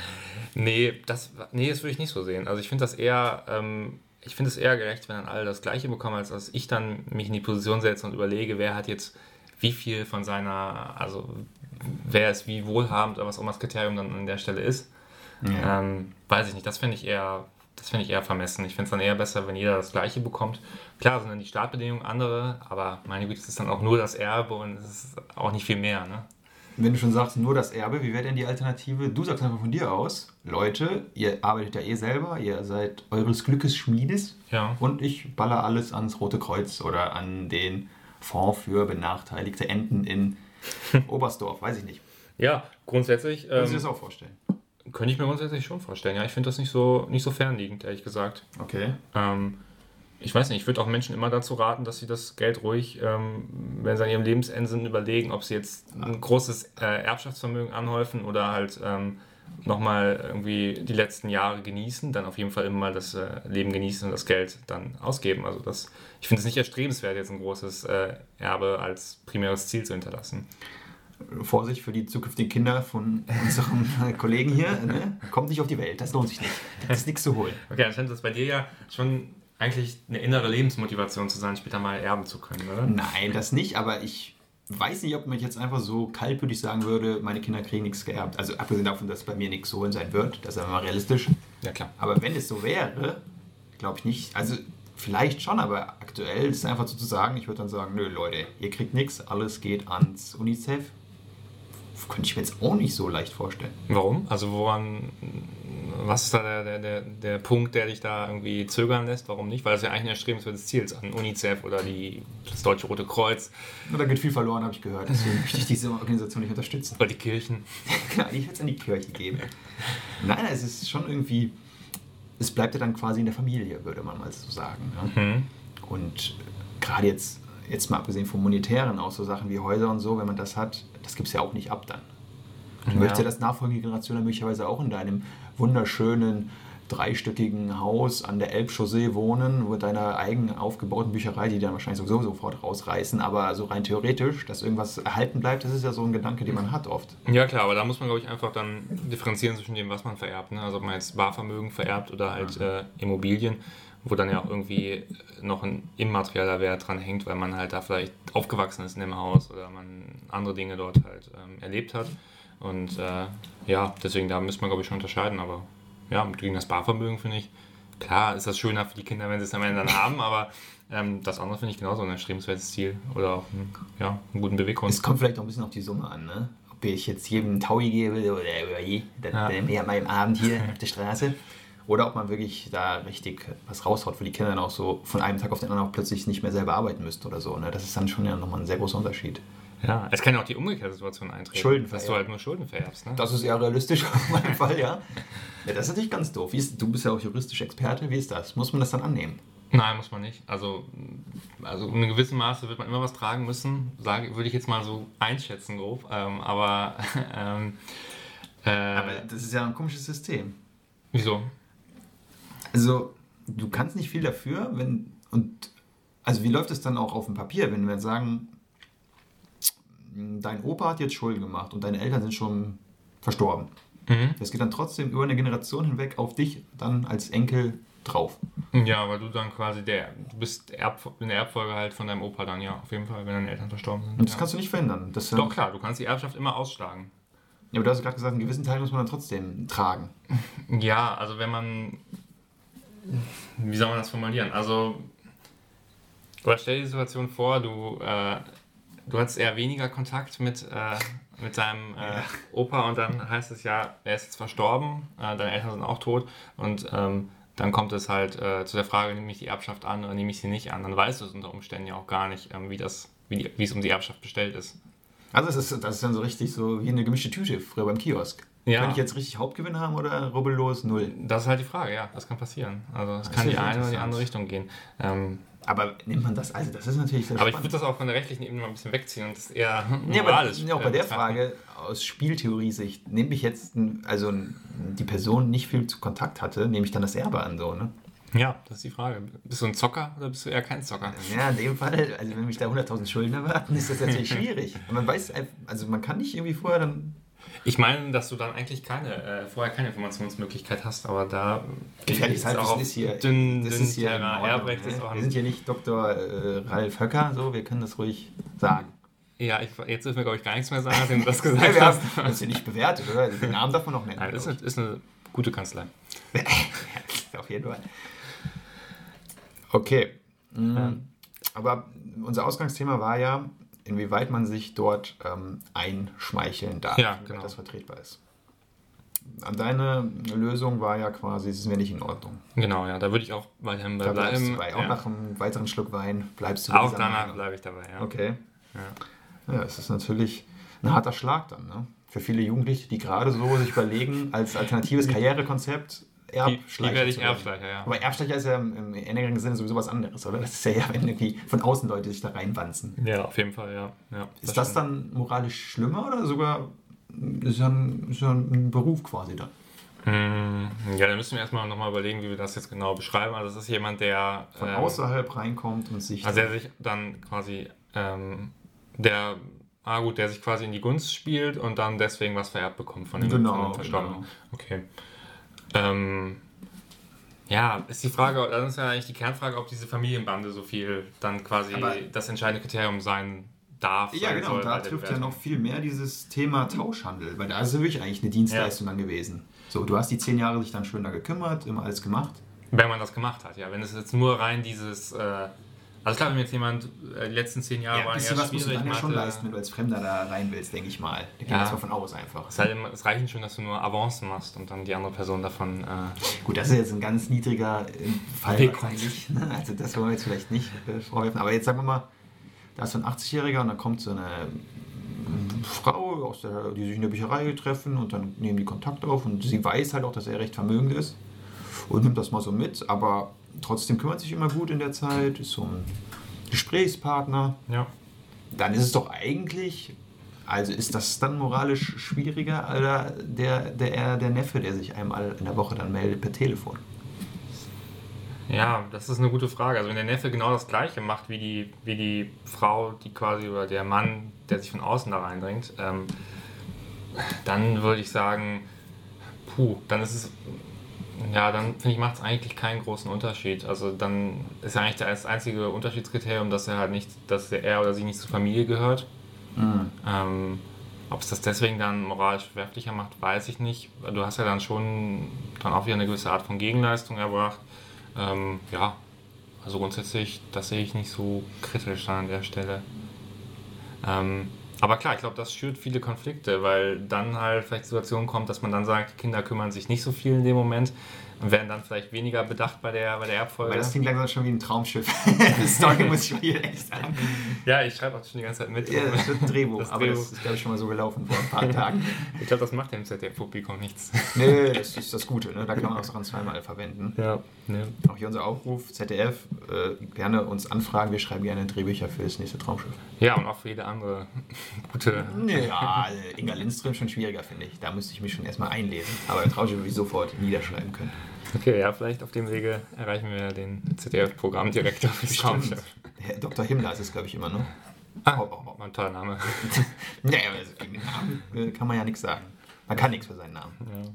Nee, das, nee, das würde ich nicht so sehen. Also ich finde das eher, ähm, ich finde es eher gerecht, wenn dann alle das Gleiche bekommen, als dass ich dann mich in die Position setze und überlege, wer hat jetzt wie viel von seiner, also wer ist wie wohlhabend oder was auch immer das Kriterium dann an der Stelle ist. Ja. Ähm, weiß ich nicht, das finde ich eher, das finde ich eher vermessen. Ich finde es dann eher besser, wenn jeder das Gleiche bekommt. Klar sind dann die Startbedingungen andere, aber meine Güte, es ist dann auch nur das Erbe und es ist auch nicht viel mehr, ne? Wenn du schon sagst, nur das Erbe, wie wäre denn die Alternative? Du sagst einfach von dir aus, Leute, ihr arbeitet ja eh selber, ihr seid eures Glückes Schmiedes Ja. und ich baller alles ans Rote Kreuz oder an den Fonds für benachteiligte Enten in [LAUGHS] Oberstdorf, weiß ich nicht. Ja, grundsätzlich. Du dir Ähm, das auch vorstellen? Könnte ich mir grundsätzlich schon vorstellen. Ja, ich finde das nicht so, nicht so fernliegend, ehrlich gesagt. Okay. Ähm, ich weiß nicht, ich würde auch Menschen immer dazu raten, dass sie das Geld ruhig, ähm, wenn sie an ihrem Lebensende sind, überlegen, ob sie jetzt ein großes äh, Erbschaftsvermögen anhäufen oder halt ähm, nochmal irgendwie die letzten Jahre genießen, dann auf jeden Fall immer mal das äh, Leben genießen und das Geld dann ausgeben. Also das, ich finde es nicht erstrebenswert, jetzt ein großes äh, Erbe als primäres Ziel zu hinterlassen. Vorsicht für die zukünftigen Kinder von unserem [LAUGHS] Kollegen hier. Ne? Kommt nicht auf die Welt, das lohnt sich nicht. Das ist nichts zu holen. Okay, dann scheint das bei dir ja schon eigentlich eine innere Lebensmotivation zu sein, später mal erben zu können, oder? Nein, das nicht, aber ich weiß nicht, ob man jetzt einfach so kaltblütig sagen würde, meine Kinder kriegen nichts geerbt. Also abgesehen davon, dass bei mir nichts zu holen sein wird, das ist aber mal realistisch. Ja, klar. Aber wenn es so wäre, glaube ich nicht. Also vielleicht schon, aber aktuell ist es einfach so zu sagen, ich würde dann sagen, nö Leute, ihr kriegt nichts, alles geht ans UNICEF. Könnte ich mir jetzt auch nicht so leicht vorstellen. Warum? Also woran, was ist da der, der, der, der Punkt, der dich da irgendwie zögern lässt? Warum nicht? Weil das ja eigentlich ein erstrebenswertes Ziel ist an UNICEF oder die, das Deutsche Rote Kreuz Nur da geht viel verloren, habe ich gehört. Deswegen möchte ich diese Organisation nicht unterstützen. oder die Kirchen. [LAUGHS] Genau, ich würde es an die Kirche geben. Nein, es ist schon irgendwie, es bleibt ja dann quasi in der Familie, würde man mal so sagen. Ne? Mhm. Und gerade jetzt, jetzt mal abgesehen vom Monetären, auch so Sachen wie Häuser und so, wenn man das hat, das gibt es ja auch nicht ab dann. Du Ja. möchtest ja das nachfolgende Generation dann möglicherweise auch in deinem wunderschönen dreistöckigen Haus an der Elbchaussee wohnen, mit deiner eigen aufgebauten Bücherei, die dann wahrscheinlich sowieso sofort rausreißen, aber so rein theoretisch, dass irgendwas erhalten bleibt, das ist ja so ein Gedanke, den man hat oft. Ja klar, aber da muss man glaube ich einfach dann differenzieren zwischen dem, was man vererbt. Ne? Also ob man jetzt Barvermögen vererbt oder halt äh, Immobilien, wo dann ja auch irgendwie noch ein immaterieller Wert dran hängt, weil man halt da vielleicht aufgewachsen ist in dem Haus oder man andere Dinge dort halt ähm, erlebt hat. Und äh, ja, deswegen da müsste man glaube ich schon unterscheiden, aber ja, gegen das Barvermögen finde ich, klar ist das schöner für die Kinder, wenn sie es am Ende dann [LAUGHS] haben, aber ähm, das andere finde ich genauso ein erstrebenswertes Ziel oder auch ein, ja, einen guten Beweggrund. Es kommt vielleicht auch ein bisschen auf die Summe an, ne? Ob ich jetzt jedem Taui gebe oder über je, das Ja. mal im Abend hier [LAUGHS] auf der Straße. Oder ob man wirklich da richtig was raushaut, wo die Kinder dann auch so von einem Tag auf den anderen auch plötzlich nicht mehr selber arbeiten müssten oder so. Ne? Das ist dann schon ja nochmal ein sehr großer Unterschied. Ja, es kann ja auch die umgekehrte Situation eintreten. Schulden Dass du halt nur Schulden vererbst. Ne? Das ist eher realistisch [LAUGHS] in meinem Fall, ja. Ja, das ist natürlich ganz doof. Wie ist, du bist ja auch juristisch Experte. Wie ist das? Muss man das dann annehmen? Nein, muss man nicht. Also, also in einem gewissen Maße wird man immer was tragen müssen, sage, würde ich jetzt mal so einschätzen, grob. Ähm, aber, [LAUGHS] ähm, äh, Aber das ist ja ein komisches System. wieso? Also, du kannst nicht viel dafür, wenn Und also wie läuft es dann auch auf dem Papier, wenn wir sagen, dein Opa hat jetzt Schulden gemacht und deine Eltern sind schon verstorben. Mhm. Das geht dann trotzdem über eine Generation hinweg auf dich dann als Enkel drauf. Ja, weil du dann quasi der, du bist Erb, in der Erbfolge halt von deinem Opa dann, ja, auf jeden Fall, wenn deine Eltern verstorben sind. Und das ja. kannst du nicht verhindern. Das, Doch klar, du kannst die Erbschaft immer ausschlagen. Ja, aber du hast gerade gesagt, einen gewissen Teil muss man dann trotzdem tragen. [LAUGHS] Ja, also wenn man, wie soll man das formulieren? Also, oder stell dir die Situation vor, du, äh, du hattest eher weniger Kontakt mit, äh, mit deinem äh. Opa und dann heißt es ja, er ist jetzt verstorben, äh, deine Eltern sind auch tot und ähm, dann kommt es halt äh, zu der Frage, nehme ich die Erbschaft an oder nehme ich sie nicht an? Dann weißt du es unter Umständen ja auch gar nicht, ähm, wie, das, wie, die, wie es um die Erbschaft bestellt ist. Also das ist, das ist dann so richtig so wie eine gemischte Tüte früher beim Kiosk. Ja. Kann ich jetzt richtig Hauptgewinn haben oder rubbellos null? Das ist halt die Frage, ja, das kann passieren. Also es kann die eine oder die andere Richtung gehen. Ähm, Aber nimmt man das, also das ist natürlich sehr Aber ich würde das auch von der rechtlichen Ebene mal ein bisschen wegziehen und das eher Ja, aber moralisch. ja, auch bei äh, der betrachten. Frage aus Spieltheorie-Sicht, nehme ich jetzt, also die Person nicht viel zu Kontakt hatte, nehme ich dann das Erbe an, so, ne? Ja, das ist die Frage. Bist du ein Zocker oder bist du eher kein Zocker? Ja, in dem Fall, also wenn mich da 100.000 Schulden erwarten, ist das natürlich schwierig. Und man weiß, also man kann nicht irgendwie vorher dann. Ich meine, dass du dann eigentlich keine, äh, vorher keine Informationsmöglichkeit hast, aber da Gefährliches Halbwissen ist hier. dünn, das dünn ist hier. Ordnung, ne? Wir sind hier nicht Dr. Äh, Ralf Höcker, so, wir können das ruhig sagen. Ja, ich, jetzt dürfen wir, glaube ich, gar nichts mehr sagen, nachdem du das gesagt [LAUGHS] Ja, wir haben hast. das ist ja nicht bewertet, oder? Den Namen darf man noch nennen. Nein, das ist eine, ist eine gute Kanzlei. [LAUGHS] Auf jeden Fall. Okay. Mhm. Aber unser Ausgangsthema war ja, inwieweit man sich dort ähm, einschmeicheln darf, Ja, genau. das vertretbar ist. An Deine Lösung war ja quasi, es ist mir nicht in Ordnung. Genau, ja, da würde ich auch weiterhin bei Da bleibst du bleiben. bei. Auch ja. nach einem weiteren Schluck Wein bleibst du bei auch danach bleibe ich dabei, ja. Okay. ja. Ja, es ist natürlich ein harter Schlag dann, ne? Für viele Jugendliche, die gerade so sich überlegen, als alternatives Karrierekonzept Erbschleicher wie werde ich. Erbschleicher, ja. Aber Erbschleicher ist ja im, im engeren Sinne sowieso was anderes, oder? Das ist ja, ja, wenn irgendwie von außen Leute sich da reinwanzen. Ja, auf jeden Fall, ja. ja Ist das dann moralisch schlimmer oder sogar ist ja ein, ist ja ein Beruf quasi dann? Mm, Ja, dann müssen wir erstmal nochmal überlegen, wie wir das jetzt genau beschreiben. Also es ist jemand, der Von ähm, außerhalb reinkommt und sich. also der sich dann quasi ähm, der ah gut, der sich quasi in die Gunst spielt und dann deswegen was vererbt bekommt von dem, Genau, von dem Verstorbenen. genau. Okay. Ähm, ja, ist die Frage, dann ist ja eigentlich die Kernfrage, ob diese Familienbande so viel dann quasi Aber- das entscheidende Kriterium sein darf. ja, genau. soll Da trifft ja noch viel mehr dieses Thema Tauschhandel, weil da ist es wirklich eigentlich eine Dienstleistung dann gewesen. So, du hast die zehn Jahre dich dann schön da gekümmert, immer alles gemacht. Wenn man das gemacht hat, ja. Wenn es jetzt nur rein dieses. Äh, also klar, wenn jetzt jemand äh, die letzten zehn Jahre Ja, waren eher was musst du dann ja schon leisten, wenn du als Fremder da rein willst, denke ich mal. Da gehen wir Ja. jetzt mal von aus einfach. Es, halt es reicht schon, dass du nur Avancen machst und dann die andere Person davon. Äh, Gut, das ist jetzt ein ganz niedriger äh, Fall wahrscheinlich. ne? Also das wollen wir jetzt vielleicht nicht äh, vorwerfen. Aber jetzt sagen wir mal, da ist so ein 80-Jähriger und dann kommt so eine ähm, Frau, aus der, die sich in der Bücherei treffen und dann nehmen die Kontakt auf und sie weiß halt auch, dass er recht vermögend ist und nimmt das mal so mit, aber trotzdem kümmert sich immer gut in der Zeit, ist so ein Gesprächspartner. ja. Dann ist es doch eigentlich, also ist das dann moralisch schwieriger oder der, der, der Neffe, der sich einmal in der Woche dann meldet per Telefon? Ja, das ist eine gute Frage. Also wenn der Neffe genau das gleiche macht wie die, wie die Frau, die quasi oder der Mann, der sich von außen da reindringt, ähm, dann würde ich sagen, puh, dann ist es, ja, dann finde ich, macht es eigentlich keinen großen Unterschied. Also dann ist ja eigentlich das einzige Unterschiedskriterium, dass er halt nicht, dass er oder sie nicht zur Familie gehört. Ähm, ob es das deswegen dann moralisch verwerflicher macht, weiß ich nicht. Du hast ja dann schon dann auch wieder eine gewisse Art von Gegenleistung erbracht. Ähm, ja, also grundsätzlich, das sehe ich nicht so kritisch dann an der Stelle. Ähm, aber klar, ich glaube, das schürt viele Konflikte, weil dann halt vielleicht die Situation kommt, dass man dann sagt, die Kinder kümmern sich nicht so viel in dem Moment und werden dann vielleicht weniger bedacht bei der, bei der Erbfolge. Weil das klingt langsam schon wie ein Traumschiff. [LAUGHS] Das Story muss ich mir hier echt sagen. ja, ich schreibe auch schon die ganze Zeit mit. Ja, das wird ein Drehbuch, Das aber Drehbuch. das ist, glaube ich, schon mal so gelaufen vor ein paar [LAUGHS] Tagen. Ich glaube, das macht dem ZDF-Publikum nichts. Nee, das ist das Gute, ne? da kann man auch Sachen zweimal verwenden. Ja, ne. Auch hier unser Aufruf, ZDF, äh, gerne uns anfragen, wir schreiben gerne Drehbücher für das nächste Traumschiff. Ja, und auch für jede andere gute. Ja, Inga Lindström schon schwieriger, finde ich. Da müsste ich mich schon erstmal einlesen. Aber Traumschiff würde ich sofort niederschreiben können. Okay, ja, vielleicht auf dem Wege erreichen wir den ZDF-Programmdirektor fürs Traumschiff. Herr Dr. Himmler ist es, glaube ich, immer, ne? Ah, oh, oh, oh. ein toller Name. [LAUGHS] naja, also gegen den Namen äh, kann man ja nichts sagen. Man kann nichts für seinen Namen. Ja.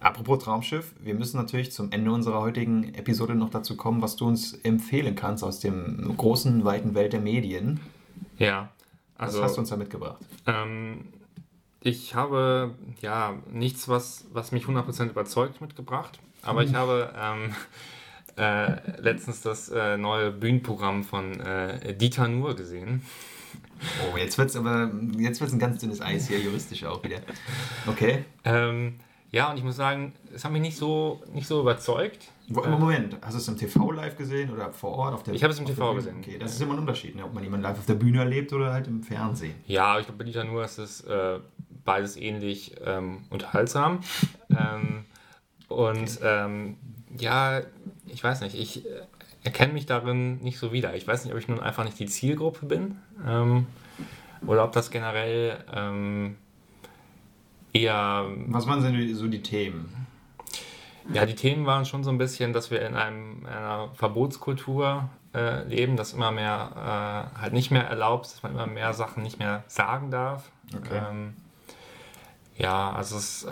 Apropos Traumschiff, wir müssen natürlich zum Ende unserer heutigen Episode noch dazu kommen, was du uns empfehlen kannst aus dem großen, weiten Welt der Medien. Ja, also was hast du uns da mitgebracht? ähm, ich habe ja nichts, was, was mich 100% überzeugt mitgebracht, aber ich habe ähm, [LAUGHS] äh, letztens das äh, neue Bühnenprogramm von äh, Dieter Nuhr gesehen. Oh, jetzt wird es aber jetzt wird's ein ganz dünnes Eis hier, juristisch auch wieder. Okay. Ähm, ja, und ich muss sagen, es hat mich nicht so, nicht so überzeugt. Wo, Moment, hast du es im TV live gesehen oder vor Ort auf der Ich habe es im TV gesehen. Okay, das ist immer ein Unterschied, ne? ob man jemanden live auf der Bühne erlebt oder halt im Fernsehen. Ja, ich glaube, bei Dieter Nuhr ist es äh, beides ähnlich ähm, unterhaltsam. ähm, und ähm, ja, ich weiß nicht, ich äh, erkenne mich darin nicht so wieder. Ich weiß nicht, ob ich nun einfach nicht die Zielgruppe bin ähm, oder ob das generell ähm, eher Was waren denn so die Themen? Ja, die Themen waren schon so ein bisschen, dass wir in einem, einer Verbotskultur äh, leben, dass immer mehr äh, halt nicht mehr erlaubt, dass man immer mehr Sachen nicht mehr sagen darf. Okay. Ähm, ja, also es, äh,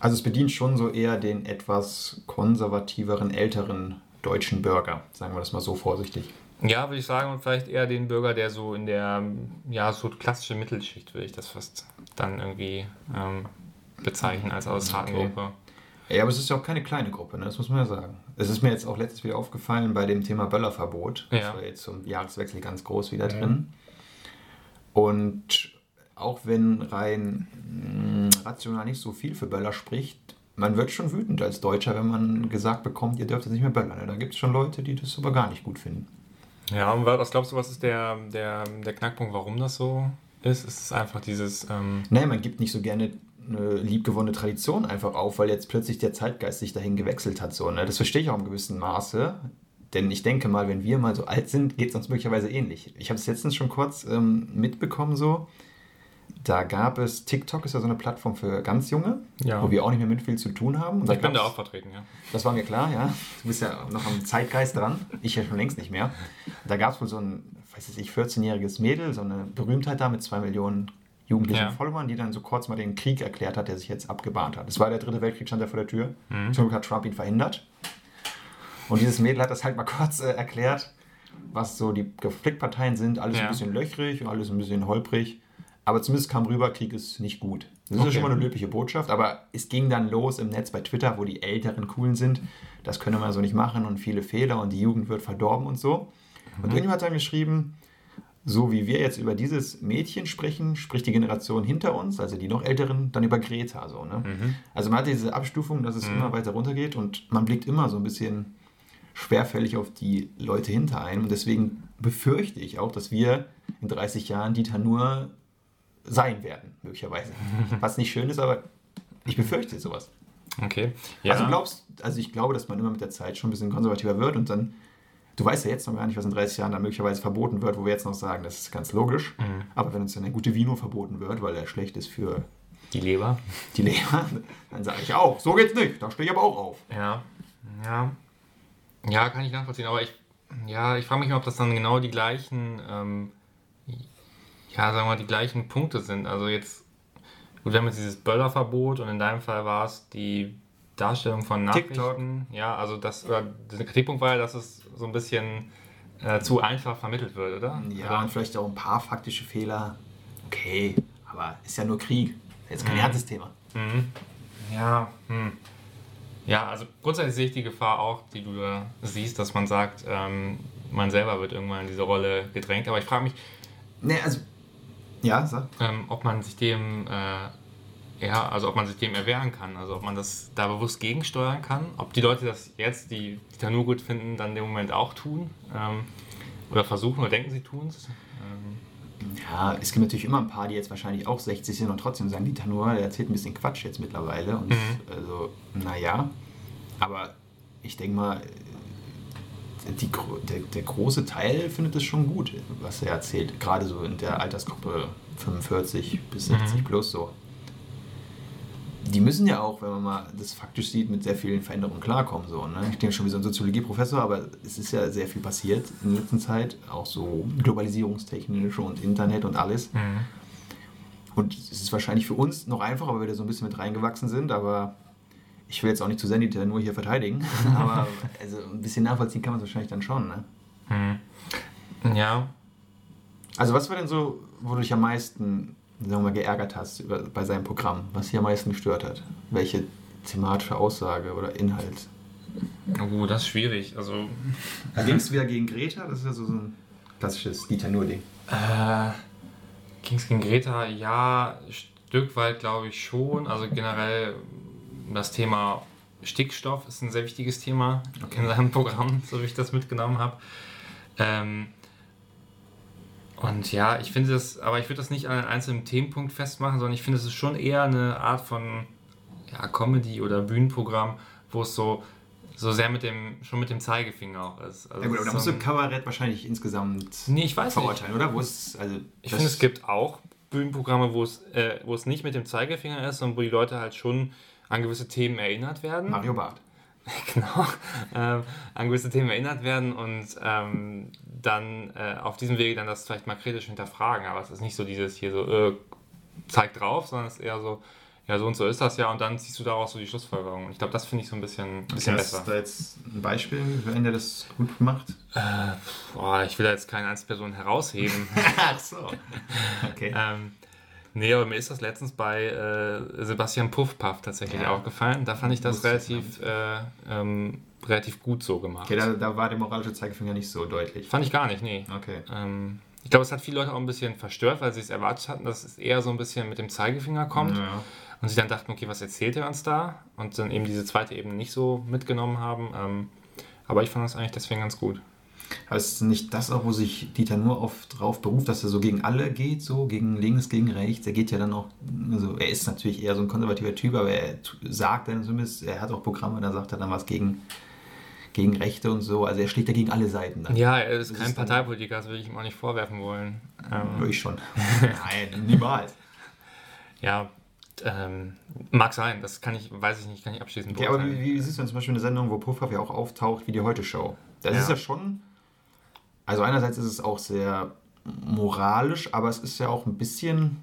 Also es bedient schon so eher den etwas konservativeren, älteren deutschen Bürger, sagen wir das mal so vorsichtig. ja, würde ich sagen, und vielleicht eher den Bürger, der so in der, ja, so klassische Mittelschicht, würde ich das fast dann irgendwie ähm, bezeichnen als aus harten Okay. Ja, aber es ist ja auch keine kleine Gruppe, ne? das muss man ja sagen. Es ist mir jetzt auch letztens wieder aufgefallen bei dem Thema Böllerverbot. Das Ja. war jetzt zum Jahreswechsel ganz groß wieder drin. Und auch wenn rein mh, rational nicht so viel für Böller spricht, man wird schon wütend als Deutscher, wenn man gesagt bekommt, ihr dürft jetzt nicht mehr böllern. Ne? Da gibt es schon Leute, die das aber gar nicht gut finden. Ja, und was glaubst du, was ist der, der, der Knackpunkt, warum das so ist? Ist es einfach dieses, ähm, Nee, man gibt nicht so gerne eine liebgewonnene Tradition einfach auf, weil jetzt plötzlich der Zeitgeist sich dahin gewechselt hat. So, ne? Das verstehe ich auch im gewissen Maße. Denn ich denke mal, wenn wir mal so alt sind, geht es uns möglicherweise ähnlich. Ich habe es letztens schon kurz ähm, mitbekommen so. Da gab es, TikTok ist ja so eine Plattform für ganz Junge, Ja. wo wir auch nicht mehr mit viel zu tun haben. Und ich bin da auch vertreten, ja. das war mir klar, ja. Du bist ja noch am Zeitgeist dran. Ich ja schon längst nicht mehr. Da gab es wohl so ein, weiß ich, 14-jähriges Mädel, so eine Berühmtheit da mit zwei Millionen jugendlichen Ja. Followern, die dann so kurz mal den Krieg erklärt hat, der sich jetzt abgebahnt hat. Es war der dritte Weltkrieg, stand da vor der Tür. Mhm. Zum Glück hat Trump ihn verhindert. Und dieses Mädel hat das halt mal [LAUGHS] kurz äh, erklärt, was so die Konfliktparteien sind. Alles Ja. ein bisschen löchrig, alles ein bisschen holprig. Aber zumindest kam rüber, Krieg ist nicht gut. Das ist Okay. schon mal eine löbliche Botschaft, aber es ging dann los im Netz bei Twitter, wo die Älteren coolen sind. Das können wir so nicht machen und viele Fehler und die Jugend wird verdorben und so. Und irgendjemand hat dann geschrieben, so wie wir jetzt über dieses Mädchen sprechen, spricht die Generation hinter uns, also die noch Älteren, dann über Greta. So, ne? Also man hat diese Abstufung, dass es immer weiter runtergeht und man blickt immer so ein bisschen schwerfällig auf die Leute hinter einem. Und deswegen befürchte ich auch, dass wir in 30 Jahren Dieter nur sein werden, möglicherweise. Was nicht schön ist, aber ich befürchte sowas. Okay. Ja. Also glaubst, also ich glaube, dass man immer mit der Zeit schon ein bisschen konservativer wird und dann, du weißt ja jetzt noch gar nicht, was in 30 Jahren dann möglicherweise verboten wird, wo wir jetzt noch sagen, das ist ganz logisch. Mhm. Aber wenn uns dann der gute Vino verboten wird, weil er schlecht ist für die Leber. die Leber, [LAUGHS] dann sage ich auch, so geht's nicht, da stehe ich aber auch auf. Ja. Ja. Ja, kann ich nachvollziehen. Aber ich, ja, ich frage mich mal, ob das dann genau die gleichen, ähm, ja, sagen wir mal, die gleichen Punkte sind. Also jetzt, gut, wir haben jetzt dieses Böllerverbot und in deinem Fall war es die Darstellung von Nachrichten. TikTok. Ja, also das, oder der Kritikpunkt war ja, dass es so ein bisschen äh, zu einfach vermittelt wird, oder? Ja, Oder? und vielleicht auch ein paar faktische Fehler. Okay, aber ist ja nur Krieg. Jetzt kein Mhm. ernstes Thema. Mhm. Ja, hm. Ja, also grundsätzlich sehe ich die Gefahr auch, die du da siehst, dass man sagt, ähm, man selber wird irgendwann in diese Rolle gedrängt. Aber ich frage mich, Ne, also, ja, sag. ähm, ob man sich dem, äh, ja, also ob man sich dem erwehren kann, also ob man das da bewusst gegensteuern kann, ob die Leute das jetzt, die die da nur gut finden, dann dem Moment auch tun ähm, oder versuchen oder denken, sie tun es. Ähm, Ja, es gibt natürlich immer ein paar, die jetzt wahrscheinlich auch 60 sind und trotzdem sagen, Dieter Nuhr, der erzählt ein bisschen Quatsch jetzt mittlerweile. Und Mhm. also, naja. Aber ich denke mal, die, der, der große Teil findet es schon gut, was er erzählt. Gerade so in der Altersgruppe 45 bis 60 Mhm. plus so. die müssen ja auch, wenn man mal das faktisch sieht, mit sehr vielen Veränderungen klarkommen. So, ne? Ich denke schon wie so ein Soziologieprofessor, aber es ist ja sehr viel passiert in der letzten Zeit, auch so globalisierungstechnisch und Internet und alles. Mhm. Und es ist wahrscheinlich für uns noch einfacher, weil wir da so ein bisschen mit reingewachsen sind, aber ich will jetzt auch nicht zu Sanitär nur hier verteidigen, [LAUGHS] aber also ein bisschen nachvollziehen kann man es wahrscheinlich dann schon. Ne? Mhm. Ja, Also was war denn so, wo du dich am meisten, sagen wir mal, geärgert hast über, bei seinem Programm? Was dich am meisten gestört hat? Welche thematische Aussage oder Inhalt? oh, das ist schwierig. Also, Da ging es wieder gegen Greta, das ist ja so ein klassisches Dieter Nur-Ding. äh, Kings gegen Greta, ja, ein Stück weit glaube ich schon. Also generell das Thema Stickstoff ist ein sehr wichtiges Thema in seinem Programm, so wie ich das mitgenommen habe. Ähm, und ja, ich finde das, aber ich würde das nicht an einem einzelnen Themenpunkt festmachen, sondern ich finde, es ist schon eher eine Art von ja, Comedy oder Bühnenprogramm, wo es so, so sehr mit dem, schon mit dem Zeigefinger auch ist. Also Ja gut, aber da musst so du ein- Kabarett wahrscheinlich insgesamt Nee, ich weiß nicht. verurteilen, oder? Wo es, also, Ich finde, es gibt auch Bühnenprogramme, wo es, äh, wo es nicht mit dem Zeigefinger ist, sondern wo die Leute halt schon an gewisse Themen erinnert werden. Mario Barth. [LAUGHS] Genau. Ähm, an gewisse Themen erinnert werden und ähm, dann äh, auf diesem Wege dann das vielleicht mal kritisch hinterfragen. Aber es ist nicht so dieses hier so, äh, zeig drauf, sondern es ist eher so, ja, so und so ist das ja und dann ziehst du daraus so die Schlussfolgerung. Und ich glaube, das finde ich so ein bisschen, bisschen Hast besser. du da jetzt ein Beispiel, wenn der das gut macht? Äh, boah, ich will da jetzt keine Einzelperson herausheben. [LAUGHS] Ach so. [LAUGHS] Okay. Ähm, nee, aber mir ist das letztens bei äh, Sebastian Puffpaff tatsächlich Ja. aufgefallen. Da fand ich das relativ, äh, ähm, relativ gut so gemacht. Okay, da, da war der moralische Zeigefinger nicht so deutlich. Fand ich gar nicht, nee. Okay. Ähm, ich glaube, es hat viele Leute auch ein bisschen verstört, weil sie es erwartet hatten, dass es eher so ein bisschen mit dem Zeigefinger kommt. Ja. Und sie dann dachten, okay, was erzählt er uns da? Und dann eben diese zweite Ebene nicht so mitgenommen haben. Ähm, aber ich fand das eigentlich deswegen ganz gut. Ist nicht das auch, wo sich Dieter nur oft drauf beruft, dass er so gegen alle geht, so gegen links, gegen rechts? Er geht ja dann auch, also er ist natürlich eher so ein konservativer Typ, aber er sagt dann zumindest, er hat auch Programme, da sagt er dann was gegen, gegen Rechte und so. Also er schlägt ja gegen alle Seiten dann. Ja, er ist Das kein ist Parteipolitiker, das würde ich ihm auch nicht vorwerfen wollen. Ähm, Ich schon. [LAUGHS] Nein, niemals. Ja, ähm, mag sein, das kann ich, weiß ich nicht, kann ich abschließend Okay, aber wie, beurteilen. wie siehst du denn zum Beispiel eine Sendung, wo Puffhoff ja auch auftaucht, wie die Heute-Show? Das Ja. ist ja schon, also einerseits ist es auch sehr moralisch, aber es ist ja auch ein bisschen,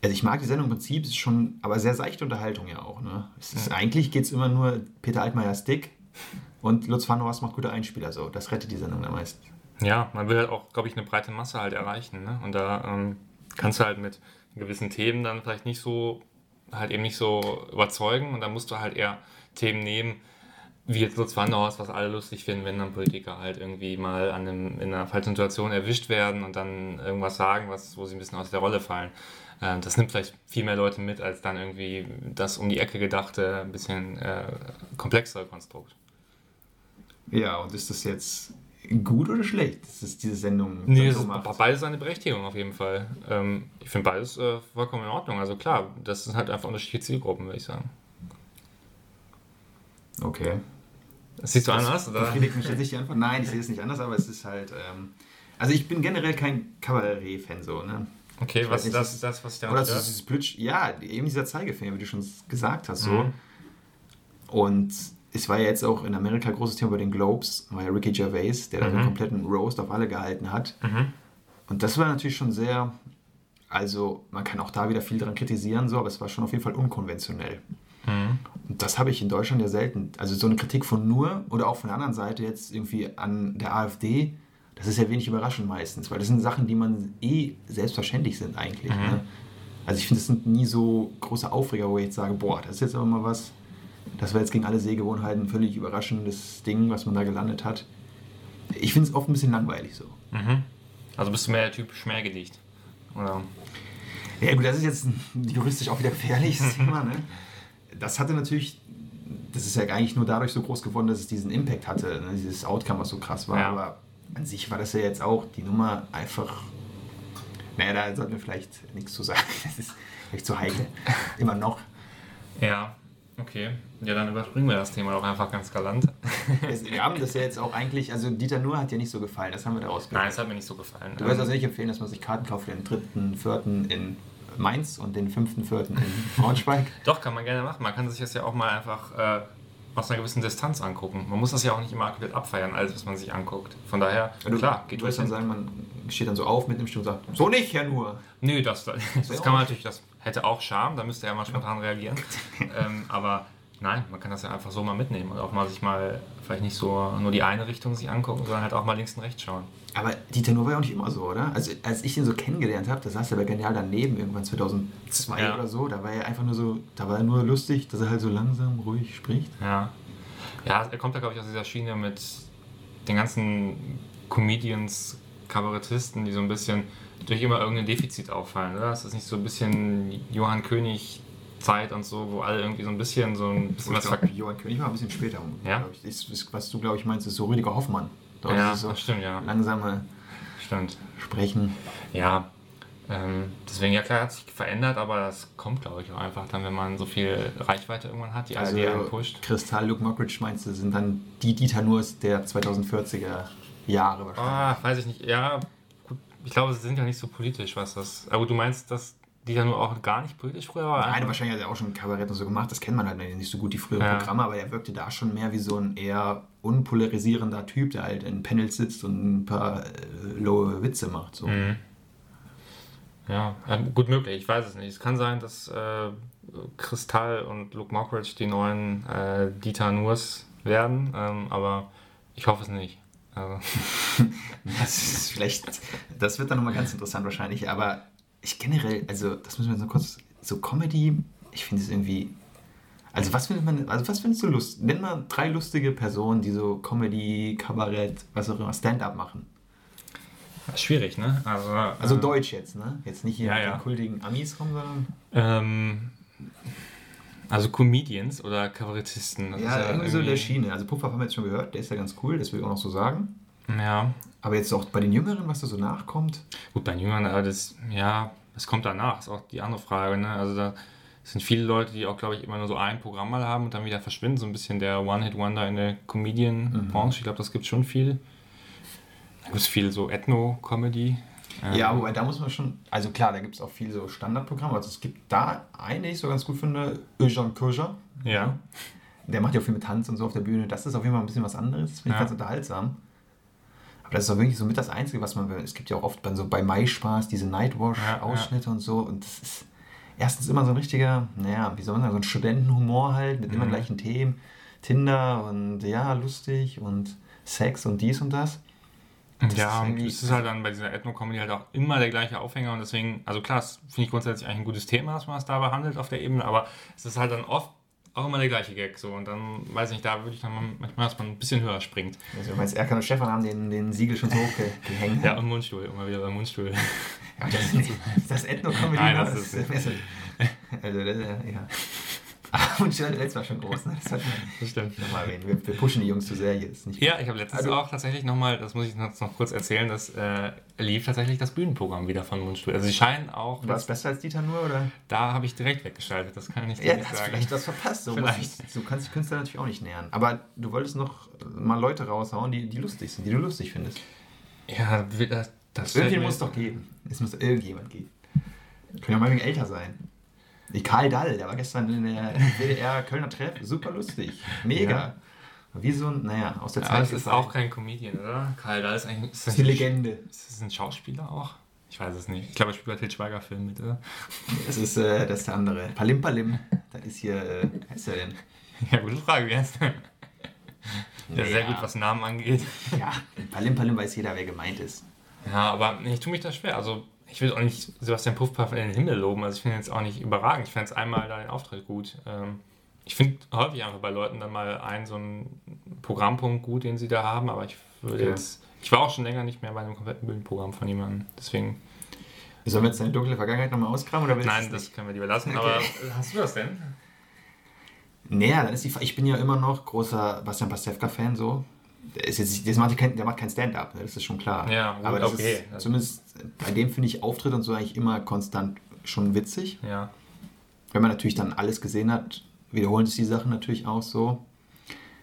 also ich mag die Sendung im Prinzip, es ist schon, aber sehr seichte Unterhaltung ja auch. Ne? Ist, Eigentlich geht es immer nur Peter Altmaier Stick und Lutz van Horst macht gute Einspieler, so. Das rettet die Sendung am meisten. Ja, man will halt auch, glaube ich, eine breite Masse halt erreichen. Ne? Und da ähm, kannst du halt mit gewissen Themen dann vielleicht nicht so, halt eben nicht so überzeugen und dann musst du halt eher Themen nehmen, wie jetzt Lutz Wanderhaus, was alle lustig finden, wenn dann Politiker halt irgendwie mal an einem, in einer falschen Situation erwischt werden und dann irgendwas sagen, was, wo sie ein bisschen aus der Rolle fallen. Ähm, das nimmt vielleicht viel mehr Leute mit, als dann irgendwie das um die Ecke gedachte, ein bisschen äh, komplexere Konstrukt. Ja, und ist das jetzt gut oder schlecht, dass es diese Sendung Nee, so ist macht? beides eine Berechtigung auf jeden Fall. Ähm, ich finde beides äh, vollkommen in Ordnung. Also klar, das sind halt einfach unterschiedliche Zielgruppen, würde ich sagen. Okay. Das siehst du Das anders, oder? befriedigt mich jetzt nicht die Antwort. Nein, ich sehe es nicht anders, aber es ist halt. Ähm, also ich bin generell kein Kabarett-Fan so, ne? Okay, Ich was nicht, das ist das, was da Oder so dieses Plütsch, ja, eben dieser Zeigefinger, wie du schon gesagt hast, so. Mhm. Und es war ja jetzt auch in Amerika ein großes Thema bei den Globes, war ja Ricky Gervais, der da so einen Mhm. kompletten Roast auf alle gehalten hat. Mhm. Und das war natürlich schon sehr, also man kann auch da wieder viel dran kritisieren, so, aber es war schon auf jeden Fall unkonventionell. Mhm. Das habe ich in Deutschland ja selten. Also so eine Kritik von nur oder auch von der anderen Seite jetzt irgendwie an der AfD, das ist ja wenig überraschend meistens, weil das sind Sachen, die man eh selbstverständlich sind eigentlich. Mhm. Ne? Also ich finde, das sind nie so große Aufreger, wo ich jetzt sage, boah, das ist jetzt aber mal was, das war jetzt gegen alle Sehgewohnheiten ein völlig überraschendes Ding, was man da gelandet hat. Ich finde es oft ein bisschen langweilig so. Mhm. Also bist du mehr der Typ Schmähgedicht? Oder? Ja gut, das ist jetzt juristisch auch wieder [LAUGHS] gefährliches Thema. Ne? Das hatte natürlich, das ist ja eigentlich nur dadurch so groß geworden, dass es diesen Impact hatte, ne? dieses Outcome, was so krass war. Ja. Aber an sich war das ja jetzt auch die Nummer einfach, naja, da sollten wir vielleicht nichts zu sagen. [LAUGHS] Das ist vielleicht zu heikel. Immer noch. Ja, okay. Ja, dann überspringen wir das Thema doch einfach ganz galant. Wir haben das ja jetzt auch eigentlich, also Dieter Nuhr hat ja nicht so gefallen, das haben wir daraus Nein, gehört. es hat mir nicht so gefallen. Du wirst also nicht empfehlen, dass man sich Karten kauft für den dritten, vierten in Mainz und den 5.4. in [LAUGHS] Braunschweig. Doch, kann man gerne machen. Man kann sich das ja auch mal einfach äh, aus einer gewissen Distanz angucken. Man muss das ja auch nicht immer komplett abfeiern, alles, was man sich anguckt. Von daher, Du, klar, geht du durch. dann sagen, man steht dann so auf mit dem Stuhl und sagt, so nicht, Herr Nur. Nö, das, das, ja kann man natürlich, das hätte auch Charme, da müsste er mal spontan reagieren. [LAUGHS] ähm, aber nein, man kann das ja einfach so mal mitnehmen und auch mal sich mal vielleicht nicht so nur die eine Richtung sich angucken, sondern halt auch mal links und rechts schauen. Aber Dieter Nuhr war ja auch nicht immer so, oder? Also als ich ihn so kennengelernt habe, da saß er bei Genial daneben, irgendwann 2002 Ja. oder so, da war er einfach nur so, da war er nur lustig, dass er halt so langsam, ruhig spricht. Ja. Ja, er kommt ja, glaube ich, aus dieser Schiene mit den ganzen Comedians, Kabarettisten, die so ein bisschen durch immer irgendein Defizit auffallen. Oder? Das ist nicht so ein bisschen Johann König Zeit und so, wo alle irgendwie so ein bisschen so ein bisschen Ich was glaube, Johann König war ein bisschen später. Ja? glaub Ich. Ist, was du, glaube ich, meinst, ist so Rüdiger Hoffmann. Da Ja, so stimmt, ja. langsame Stimmt. Sprechen. Ja, ähm, deswegen, ja klar, hat sich verändert, aber das kommt, glaube ich, auch einfach dann, wenn man so viel Reichweite irgendwann hat, die Also ARD einen pusht. Kristall, Luke Mockridge meinst du, sind dann die Dieter Nurs der 2040er Jahre wahrscheinlich. Ah, weiß ich nicht. Ja, gut, ich glaube, sie sind ja nicht so politisch, was das. Aber du meinst, dass die dann auch gar nicht politisch früher war? Nein, wahrscheinlich hat er auch schon Kabarett und so gemacht, das kennt man halt nicht so gut, die früheren Ja. Programme, aber er wirkte da schon mehr wie so ein eher unpolarisierender Typ, der halt in Panels sitzt und ein paar äh, lowe Witze macht. So. Mhm. Ja, gut möglich, ich weiß es nicht. Es kann sein, dass äh, Kristall und Luke Mockridge die neuen äh, Dieter Nurs werden, ähm, aber ich hoffe es nicht. Also, [LAUGHS] Das ist vielleicht, das wird dann nochmal ganz interessant wahrscheinlich, aber ich generell, also das müssen wir jetzt noch kurz, so Comedy, ich finde es irgendwie, also was findet man, also was findest du lust? Nenn mal drei lustige Personen, die so Comedy, Kabarett, was auch immer, Stand-up machen. schwierig, ne? Also, Also äh, Deutsch jetzt, ne? Jetzt nicht hier Ja, mit ja. den kultigen Amis kommen, sondern Ähm, also Comedians oder Kabarettisten. ja, ist irgendwie so in der Schiene. Also Puffer haben wir jetzt schon gehört, der ist ja ganz cool, das will ich auch noch so sagen. Ja, Aber jetzt auch bei den Jüngeren, was da so nachkommt, gut, bei den Jüngern, aber das, ja, das kommt danach, ist auch die andere Frage, ne? Also da sind viele Leute, die auch, glaube ich, immer nur so ein Programm mal haben und dann wieder verschwinden. So ein bisschen der One-Hit-Wonder in der Comedian-Branche. Ich glaube, das gibt schon viel. Da gibt es viel so Ethno-Comedy. Ähm, Ja, wobei da muss man schon, also klar, da gibt es auch viel so Standardprogramme. Also es gibt da einen, den ich so ganz gut finde, Ejan Koja. Ja. Der macht ja auch viel mit Tanz und so auf der Bühne. Das ist auf jeden Fall ein bisschen was anderes. Das finde ich Ja. ganz unterhaltsam. Das ist auch wirklich so mit das Einzige, was man, es gibt ja auch oft bei, so bei Maispaß diese Ja, Nightwash-Ausschnitte und so. Und das ist erstens immer so ein richtiger, naja, wie soll man sagen, so ein Studentenhumor halt mit immer Mhm. gleichen Themen. Tinder und ja, lustig und Sex und dies und das. Das ja, ist es ist halt dann bei dieser Ethno-Comedy halt auch immer der gleiche Aufhänger und deswegen, also klar, finde ich grundsätzlich eigentlich ein gutes Thema, dass man es da behandelt auf der Ebene, aber es ist halt dann oft auch immer der gleiche Gag so und dann, weiß ich nicht, da würde ich dann mal- manchmal, dass man ein bisschen höher springt. Also, du meinst, Erkan und Stefan haben den, den Siegel schon so hochgehängt. Ja, und Mundstuhl, immer wieder beim Mundstuhl. [LAUGHS] Ja, das, ist das Ethno-Comedy? Nein, war das ist nicht. Also, das, ja. [LAUGHS] Und schon letztes war schon groß, ne? Das hat Das stimmt. nochmal erwähnen. Wir, wir pushen die Jungs zu sehr hier. Ist nicht Ja, ich habe letztens Also- auch tatsächlich nochmal, das muss ich noch, noch kurz erzählen, das äh, lief tatsächlich das Bühnenprogramm wieder von Mundstuhl. Also sie scheinen auch, War es besser als Dieter nur, oder? da habe ich direkt weggeschaltet, das kann ich Ja, nicht du hast sagen. vielleicht was verpasst. So Vielleicht. du- Du kannst die Künstler natürlich auch nicht nähern. Aber du wolltest noch mal Leute raushauen, die, die lustig sind, die du lustig findest. Ja, das, das Irgendjemand muss doch geben. Es muss irgendjemand geben. Können ja mal ein wenig älter sein. Karl Dall, der war gestern in der WDR Kölner Treff. Super lustig. Mega. Ja. Wie so ein, naja, aus der Ja, Zeit. das ist auch kein Comedian, oder? Karl, da ist eigentlich. Ist Das die Legende. Ist das ein Schauspieler auch? Ich weiß es nicht. Ich glaube, er spielt bei Til Schweiger Film mit, oder? Das ist, äh, das ist der andere. Palim Palim. Das ist hier, äh, wie heißt der denn? Ja, gute Frage, wie heißt der? Der sehr Ja. gut, was Namen angeht. Ja, Palim Palim weiß jeder, wer gemeint ist. Ja, aber ich tue mich da schwer. Also, ich will auch nicht Sebastian Puffpaff in den Himmel loben. Also, ich finde ihn jetzt auch nicht überragend. Ich fand es einmal da den Auftritt gut. Ähm, ich finde häufig einfach bei Leuten dann mal einen so einen Programmpunkt gut, den sie da haben. Aber ich würde Okay. jetzt. Ich war auch schon länger nicht mehr bei einem kompletten Bühnenprogramm von jemandem. Deswegen. Sollen wir jetzt deine dunkle Vergangenheit nochmal auskramen? Oder Nein, das können wir lieber lassen. Okay. Aber hast du das denn? Naja, dann ist die Fa- Ich bin ja immer noch großer Bastian Pastewka-Fan, so. Der, ist jetzt, der macht kein, der macht kein Stand-up, ne? das ist schon klar. Ja, gut, Aber das okay. ist zumindest bei dem finde ich Auftritt und so eigentlich immer konstant schon witzig. Ja. Wenn man natürlich dann alles gesehen hat, wiederholen sich die Sachen natürlich auch so.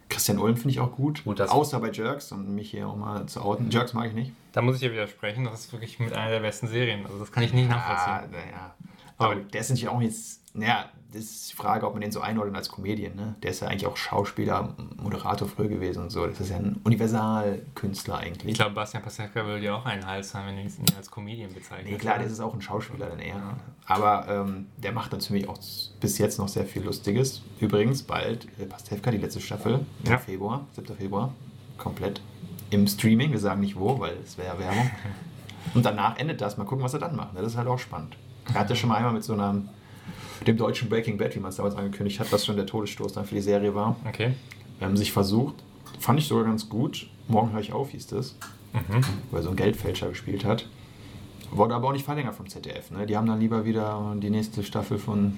Christian Ulm finde ich auch gut. Gut, das- Außer bei Jerks, um mich hier auch mal zu outen. Jerks mag ich nicht. Da muss ich ja widersprechen. Das ist wirklich mit einer der besten Serien. Also, das kann ich nicht nachvollziehen. Ah, naja. Aber der ist natürlich auch jetzt, naja, das ist die Frage, ob man den so einordnet als Comedian. Ne? Der ist ja eigentlich auch Schauspieler, Moderator früher gewesen und so. Das ist ja ein Universalkünstler eigentlich. Ich glaube, Bastian Pastewka würde ja auch einen Hals haben, wenn du ihn als Comedian bezeichnest. Nee, klar, das ist auch ein Schauspieler dann eher. Ja. Aber ähm, der macht natürlich auch bis jetzt noch sehr viel Lustiges. Übrigens, bald äh, Pastewka, die letzte Staffel, im ja. Februar, 7. Februar, komplett im Streaming. Wir sagen nicht wo, weil es wäre ja Werbung. [LAUGHS] Und danach endet das. Mal gucken, was er dann macht. Das ist halt auch spannend. Er hat ja schon mal einmal mit so einer dem deutschen Breaking Bad, wie man es damals angekündigt hat, was schon der Todesstoß dann für die Serie war. Okay. Ähm, sich versucht. Fand ich sogar ganz gut. Morgen höre ich auf, hieß das. Mhm. Weil so ein Geldfälscher gespielt hat. Wurde aber auch nicht verlängert vom ZDF. Ne? Die haben dann lieber wieder die nächste Staffel von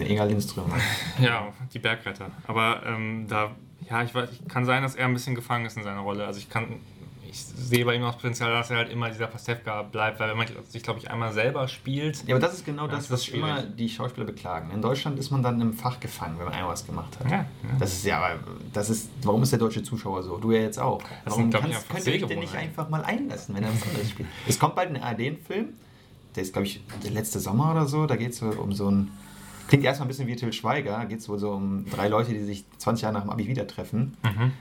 äh, Inga Lindström. [LAUGHS] Ja, die Bergretter. Aber ähm, da, ja, ich weiß, kann sein, dass er ein bisschen gefangen ist in seiner Rolle. Also ich kann ich sehe bei ihm auch das Potenzial, dass er halt immer dieser Pastewka bleibt, weil wenn man sich, glaube ich, einmal selber spielt. Ja, aber das ist genau das, ist was schwierig. immer die Schauspieler beklagen. In Deutschland ist man dann im Fach gefangen, wenn man einmal was gemacht hat. Ja, ja. Das ist ja, aber das ist, warum ist der deutsche Zuschauer so? Du ja jetzt auch. Das warum sind, kannst, könnt ihr euch denn nicht einfach mal einlassen, wenn er was anderes spielt? Es kommt bald ein ARD-Film, der ist, glaube ich, der letzte Sommer oder so, da geht es um so ein. Klingt erstmal ein bisschen wie Till Schweiger, geht es wohl so um drei Leute, die sich 20 Jahre nach dem Abi wieder treffen. Mhm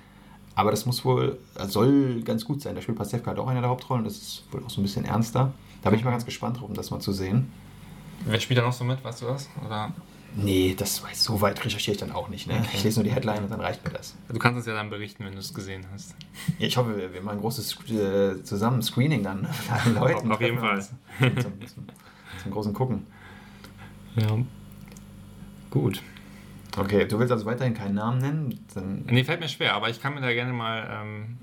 aber das muss wohl, soll ganz gut sein. Da spielt Pastewka halt auch eine der Hauptrollen. Das ist wohl auch so ein bisschen ernster. Da bin ich mal ganz gespannt drauf, um das mal zu sehen. Wer spielt da noch so mit? Weißt du das? Oder? Nee, das weiß, so weit recherchiere ich dann auch nicht. Ne? Okay. Ich lese nur die Headline und dann reicht mir das. Du kannst uns ja dann berichten, wenn du es gesehen hast. Ja, ich hoffe, wir, wir machen ein großes äh, zusammen Screening dann [LAUGHS] mit allen Leuten. Auf jeden Fall. Zum, zum, zum, großen Gucken. Ja. Gut. Okay, du willst also weiterhin keinen Namen nennen? Dann nee, fällt mir schwer, aber ich kann mir da gerne mal ähm,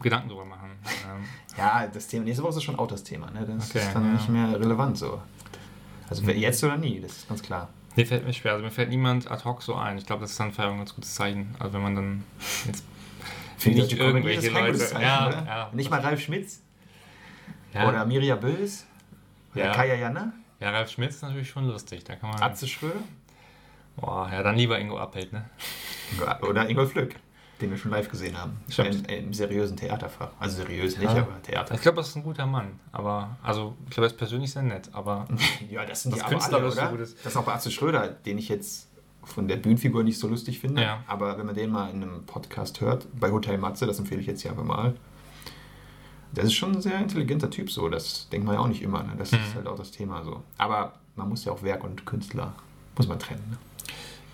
Gedanken drüber machen. Ähm. [LAUGHS] ja, das Thema, nächste Woche ist schon auch das Thema. Ne? Das okay, ist dann ja. nicht mehr relevant so. Also jetzt oder nie, das ist ganz klar. Nee, fällt mir schwer. Also mir fällt niemand ad hoc so ein. Ich glaube, das ist dann vielleicht ein ganz gutes Zeichen. Also wenn man dann jetzt [LAUGHS] Finde nicht irgendwelche Leute... Zeichen, ja, ja, Nicht mal Ralf Schmitz? Ja. Oder Mirja Bös? Oder ja. Kaya Janne? Ja, Ralf Schmitz ist natürlich schon lustig. Da kann man Atze Schröder? Boah, ja, dann lieber Ingo Appelt, ne? Oder Ingolf Flück, den wir schon live gesehen haben. Im, Im, seriösen Theaterfach. Also seriös nicht, ja. aber Theater. Ich glaube, das ist ein guter Mann. Aber, also, ich glaube, er ist persönlich sehr nett, aber. [LAUGHS] ja, das sind das die Künstler, alle, oder? Das ist auch bei Atze Schröder, den ich jetzt von der Bühnenfigur nicht so lustig finde. Ja. Aber wenn man den mal in einem Podcast hört, bei Hotel Matze, das empfehle ich jetzt hier einfach mal. Das ist schon ein sehr intelligenter Typ, so. Das denkt man ja auch nicht immer. Ne? Das mhm. ist halt auch das Thema so. Aber man muss ja auch Werk und Künstler, muss man trennen. Ne?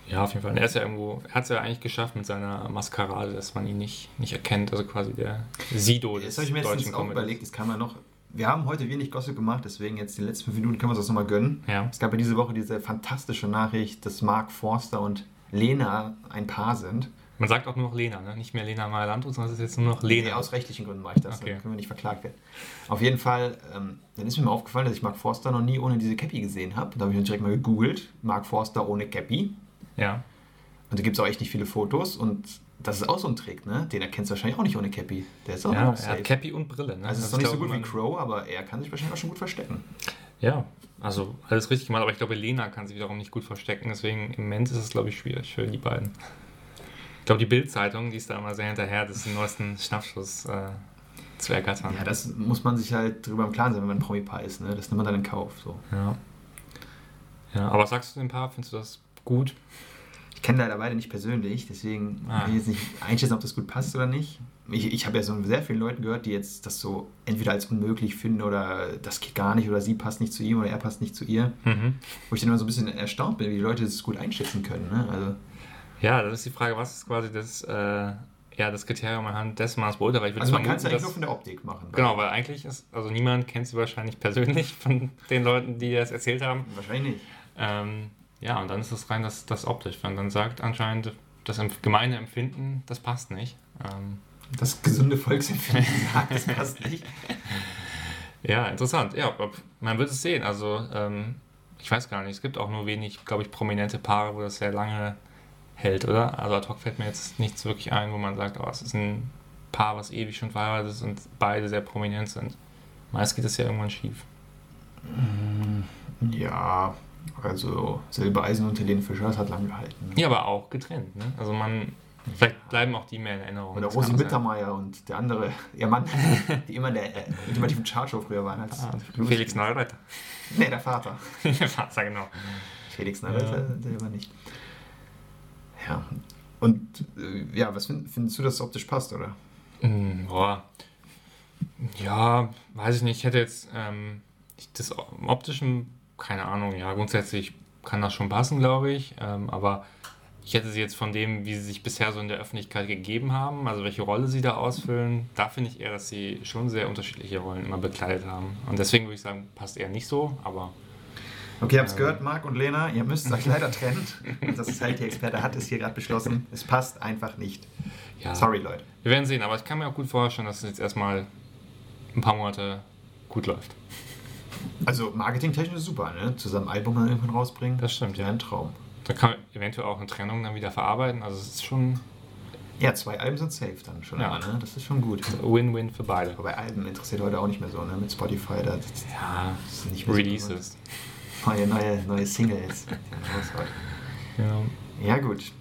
Ja, auf jeden Fall. Er ist ja irgendwo, er hat es ja eigentlich geschafft mit seiner Maskerade, dass man ihn nicht, nicht erkennt. Also quasi der Sido des Das habe ich mir jetzt auch überlegt, das kann man noch. Wir haben heute wenig Gossip gemacht, deswegen jetzt die letzten fünf Minuten können wir uns das nochmal gönnen. Ja. Es gab ja diese Woche diese fantastische Nachricht, dass Mark Forster und Lena ein Paar sind. Man sagt auch nur noch Lena, ne? nicht mehr Lena Meyer-Landrut, sondern es ist jetzt nur noch Lena. Nee, aus rechtlichen Gründen mache ich das, okay. dann können wir nicht verklagt werden. Auf jeden Fall, ähm, dann ist mir mal aufgefallen, dass ich Mark Forster noch nie ohne diese Cappy gesehen habe. Da habe ich dann direkt mal gegoogelt, Mark Forster ohne Cappy. Ja. Und da gibt es auch echt nicht viele Fotos und das ist auch so ein Trick, ne? Den erkennst du wahrscheinlich auch nicht ohne Cappy. Der ist auch ja, noch safe. Er hat Cappy und Brille, ne? Also, es ist noch nicht so gut wie Crow, aber er kann sich wahrscheinlich auch schon gut verstecken. Ja, also alles richtig gemacht, aber ich glaube, Lena kann sich wiederum nicht gut verstecken, deswegen im Moment ist es, glaube ich, schwierig für die beiden. Ich glaube, die Bild-Zeitung, die ist da immer sehr hinterher, das den neuesten Schnappschuss äh, zu ergattern. Ja, das muss man sich halt drüber im Klaren sein, wenn man ein Promi-Paar ist, ne? Das nimmt man dann in Kauf, so. Ja. Ja, aber sagst du dem Paar, findest du das gut? Ich kenne leider beide nicht persönlich, deswegen ah. kann ich jetzt nicht einschätzen, ob das gut passt oder nicht. Ich, ich habe ja so sehr vielen Leuten gehört, die jetzt das so entweder als unmöglich finden oder das geht gar nicht oder sie passt nicht zu ihm oder er passt nicht zu ihr. Mhm. Wo ich dann immer so ein bisschen erstaunt bin, wie die Leute das gut einschätzen können. Ne? Also, ja, das ist die Frage, was ist quasi das, äh, ja, das Kriterium anhand dessen man es beurteilt. Also man kann es ja eigentlich nur von der Optik machen. Genau, weil eigentlich ist, also niemand kennt sie wahrscheinlich persönlich von den Leuten, die das erzählt haben. Wahrscheinlich nicht. Ähm, ja, und dann ist es rein das, das optisch. Wenn dann sagt anscheinend, das gemeine Empfinden, das passt nicht. Ähm, das gesunde Volksempfinden [LAUGHS] sagt, das passt nicht. [LAUGHS] Ja, interessant. Ja, man wird es sehen. Also, ähm, ich weiß gar nicht, es gibt auch nur wenig, glaube ich, prominente Paare, wo das sehr lange hält, oder? Also ad hoc fällt mir jetzt nichts wirklich ein, wo man sagt, oh, es ist ein Paar, was ewig schon verheiratet ist und beide sehr prominent sind. Meist geht es ja irgendwann schief. Ja, also Silbereisen und Helene Fischer, das hat lang gehalten. Ne? Ja, aber auch getrennt. Ne? Also man Vielleicht bleiben auch die mehr in Erinnerung. Oder Rosi. Mittermeier und der andere, [LAUGHS] ihr Mann, [LAUGHS] die immer in der äh, ultimativen Chartshow früher waren. Als Ah, Felix Neureuter. Nee, der Vater. [LAUGHS] Der Vater, genau. Felix Neureuter, der war nicht. Ja. Und äh, ja, was find, findest du, dass es optisch passt, oder? Mm, Boah. Ja, weiß ich nicht. Ich hätte jetzt ähm, das optischen, keine Ahnung, ja, grundsätzlich kann das schon passen, glaube ich. Ähm, aber ich hätte sie jetzt von dem, wie sie sich bisher so in der Öffentlichkeit gegeben haben, also welche Rolle sie da ausfüllen, da finde ich eher, dass sie schon sehr unterschiedliche Rollen immer bekleidet haben. Und deswegen würde ich sagen, passt eher nicht so, aber Okay, ihr habt es gehört, Marc und Lena, ihr müsst euch [LAUGHS] leider trennen. Das ist halt, Experte hat es hier gerade beschlossen. Es passt einfach nicht. ja. Sorry, Leute. Wir werden sehen, aber ich kann mir auch gut vorstellen, dass es jetzt erstmal ein paar Monate gut läuft. Also marketingtechnisch ist super, ne? Zusammen Album dann irgendwann rausbringen. Das stimmt, ja. ja. Ein Traum. Da kann man eventuell auch eine Trennung dann wieder verarbeiten. Also es ist schon Ja, zwei Alben sind safe dann schon Ja. ne? Das ist schon gut. Win-Win für beide. Wobei Alben interessiert heute auch nicht mehr so, ne? Mit Spotify, da das Ja, ist nicht mehr so Releases. Neue, neue, neue Singles. [LAUGHS] raushauen. Ja. Ja, gut.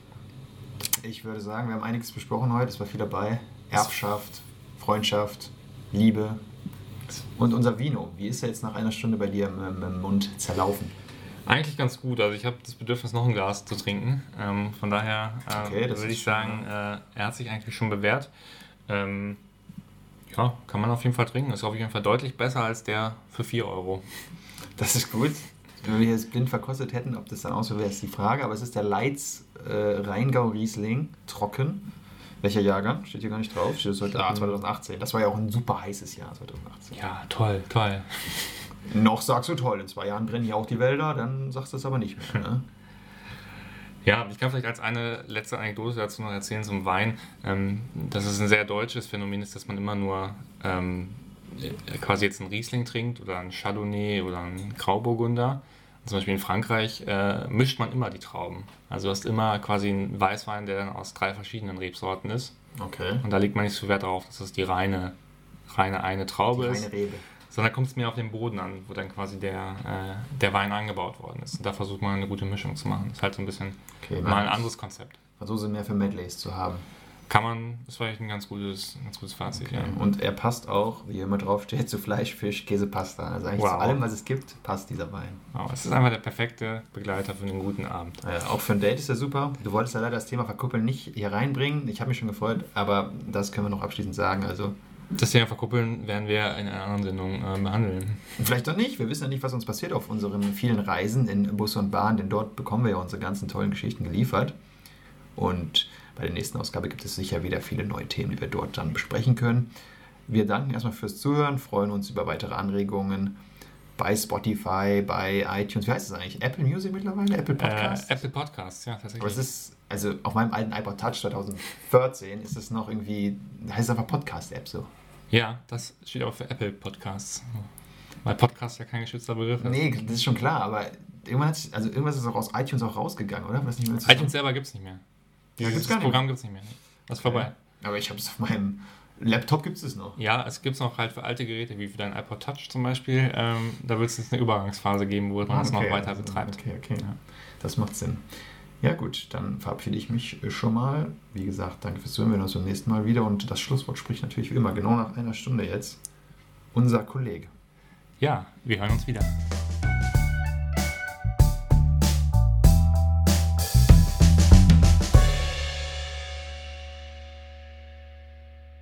Ich würde sagen, wir haben einiges besprochen heute. Es war viel dabei. Erbschaft, Freundschaft, Liebe. Und unser Vino. Wie ist er jetzt nach einer Stunde bei dir im, im Mund zerlaufen? Eigentlich ganz gut. Also ich habe das Bedürfnis, noch ein Glas zu trinken. Ähm, von daher äh, Okay, würde ich sagen, äh, er hat sich eigentlich schon bewährt. Ähm, ja, kann man auf jeden Fall trinken. Ist auf jeden Fall deutlich besser als der für 4 Euro. [LAUGHS] Das ist gut. Wenn wir jetzt blind verkostet hätten, ob das dann auch so wäre, ist die Frage. Aber es ist der Leitz äh, Rheingau Riesling trocken. Welcher Jahrgang? Steht hier gar nicht drauf. Steht es heute ah, 2018. Das war ja auch ein super heißes Jahr 2018. Ja, toll, toll. Noch sagst du toll, in zwei Jahren brennen hier auch die Wälder, dann sagst du es aber nicht mehr. Ne? [LAUGHS] Ja, ich kann vielleicht als eine letzte Anekdote dazu noch erzählen zum Wein, ähm, dass es ein sehr deutsches Phänomen ist, dass man immer nur ähm, äh, quasi jetzt einen Riesling trinkt oder einen Chardonnay oder einen Grauburgunder. Zum Beispiel in Frankreich äh, mischt man immer die Trauben. Also du hast immer quasi einen Weißwein, der dann aus drei verschiedenen Rebsorten ist. Okay. Und da legt man nicht so Wert darauf, dass das die reine, reine eine Traube Die ist, reine Rebe. sondern kommt es mehr auf den Boden an, wo dann quasi der, äh, der Wein angebaut worden ist. Und da versucht man eine gute Mischung zu machen. Das ist halt so ein bisschen Okay, mal ein anderes Konzept. Franzose mehr für Medleys zu haben. Kann man, ist vielleicht ein ganz gutes, ganz gutes Fazit. Okay. Ja. Und er passt auch, wie immer draufsteht, zu Fleisch, Fisch, Käse, Pasta. Also eigentlich Wow. zu allem, was es gibt, passt dieser Wein. Wow, es ist einfach der perfekte Begleiter für einen guten Abend. Äh, auch für ein Date ist er super. Du wolltest ja leider das Thema Verkuppeln nicht hier reinbringen. Ich habe mich schon gefreut, aber das können wir noch abschließend sagen. Also Das Thema Verkuppeln werden wir in einer anderen Sendung äh, behandeln. vielleicht doch nicht. Wir wissen ja nicht, was uns passiert auf unseren vielen Reisen in Bus und Bahn, denn dort bekommen wir ja unsere ganzen tollen Geschichten geliefert. Und bei der nächsten Ausgabe gibt es sicher wieder viele neue Themen, die wir dort dann besprechen können. Wir danken erstmal fürs Zuhören, freuen uns über weitere Anregungen bei Spotify, bei iTunes. Wie heißt es eigentlich? Apple Music mittlerweile? Apple Podcasts? Äh, Apple Podcasts, ja, tatsächlich. Aber es ist, also auf meinem alten iPod Touch 2014 ist es noch irgendwie, heißt es einfach Podcast-App so. ja, das steht auch für Apple Podcasts. Weil Podcast ja kein geschützter Begriff ist. Nee, das ist schon klar, aber irgendwann hat also irgendwas ist auch aus iTunes auch rausgegangen, oder? War das nicht mehr iTunes selber gibt es nicht mehr. Dieses gibt's gar Programm gibt es nicht mehr. Das ist vorbei. Aber ich habe es auf meinem Laptop gibt es noch. Ja, es gibt es noch halt für alte Geräte, wie für dein iPod Touch zum Beispiel. Ähm, da wird es jetzt eine Übergangsphase geben, wo man es noch weiter betreibt. Okay, okay. Ja. Das macht Sinn. Ja gut, dann verabschiede ich mich schon mal. Wie gesagt, danke fürs Zuhören. Wir hören uns beim nächsten Mal wieder. Und das Schlusswort spricht natürlich wie immer, genau nach einer Stunde jetzt, unser Kollege. Ja, wir hören uns wieder.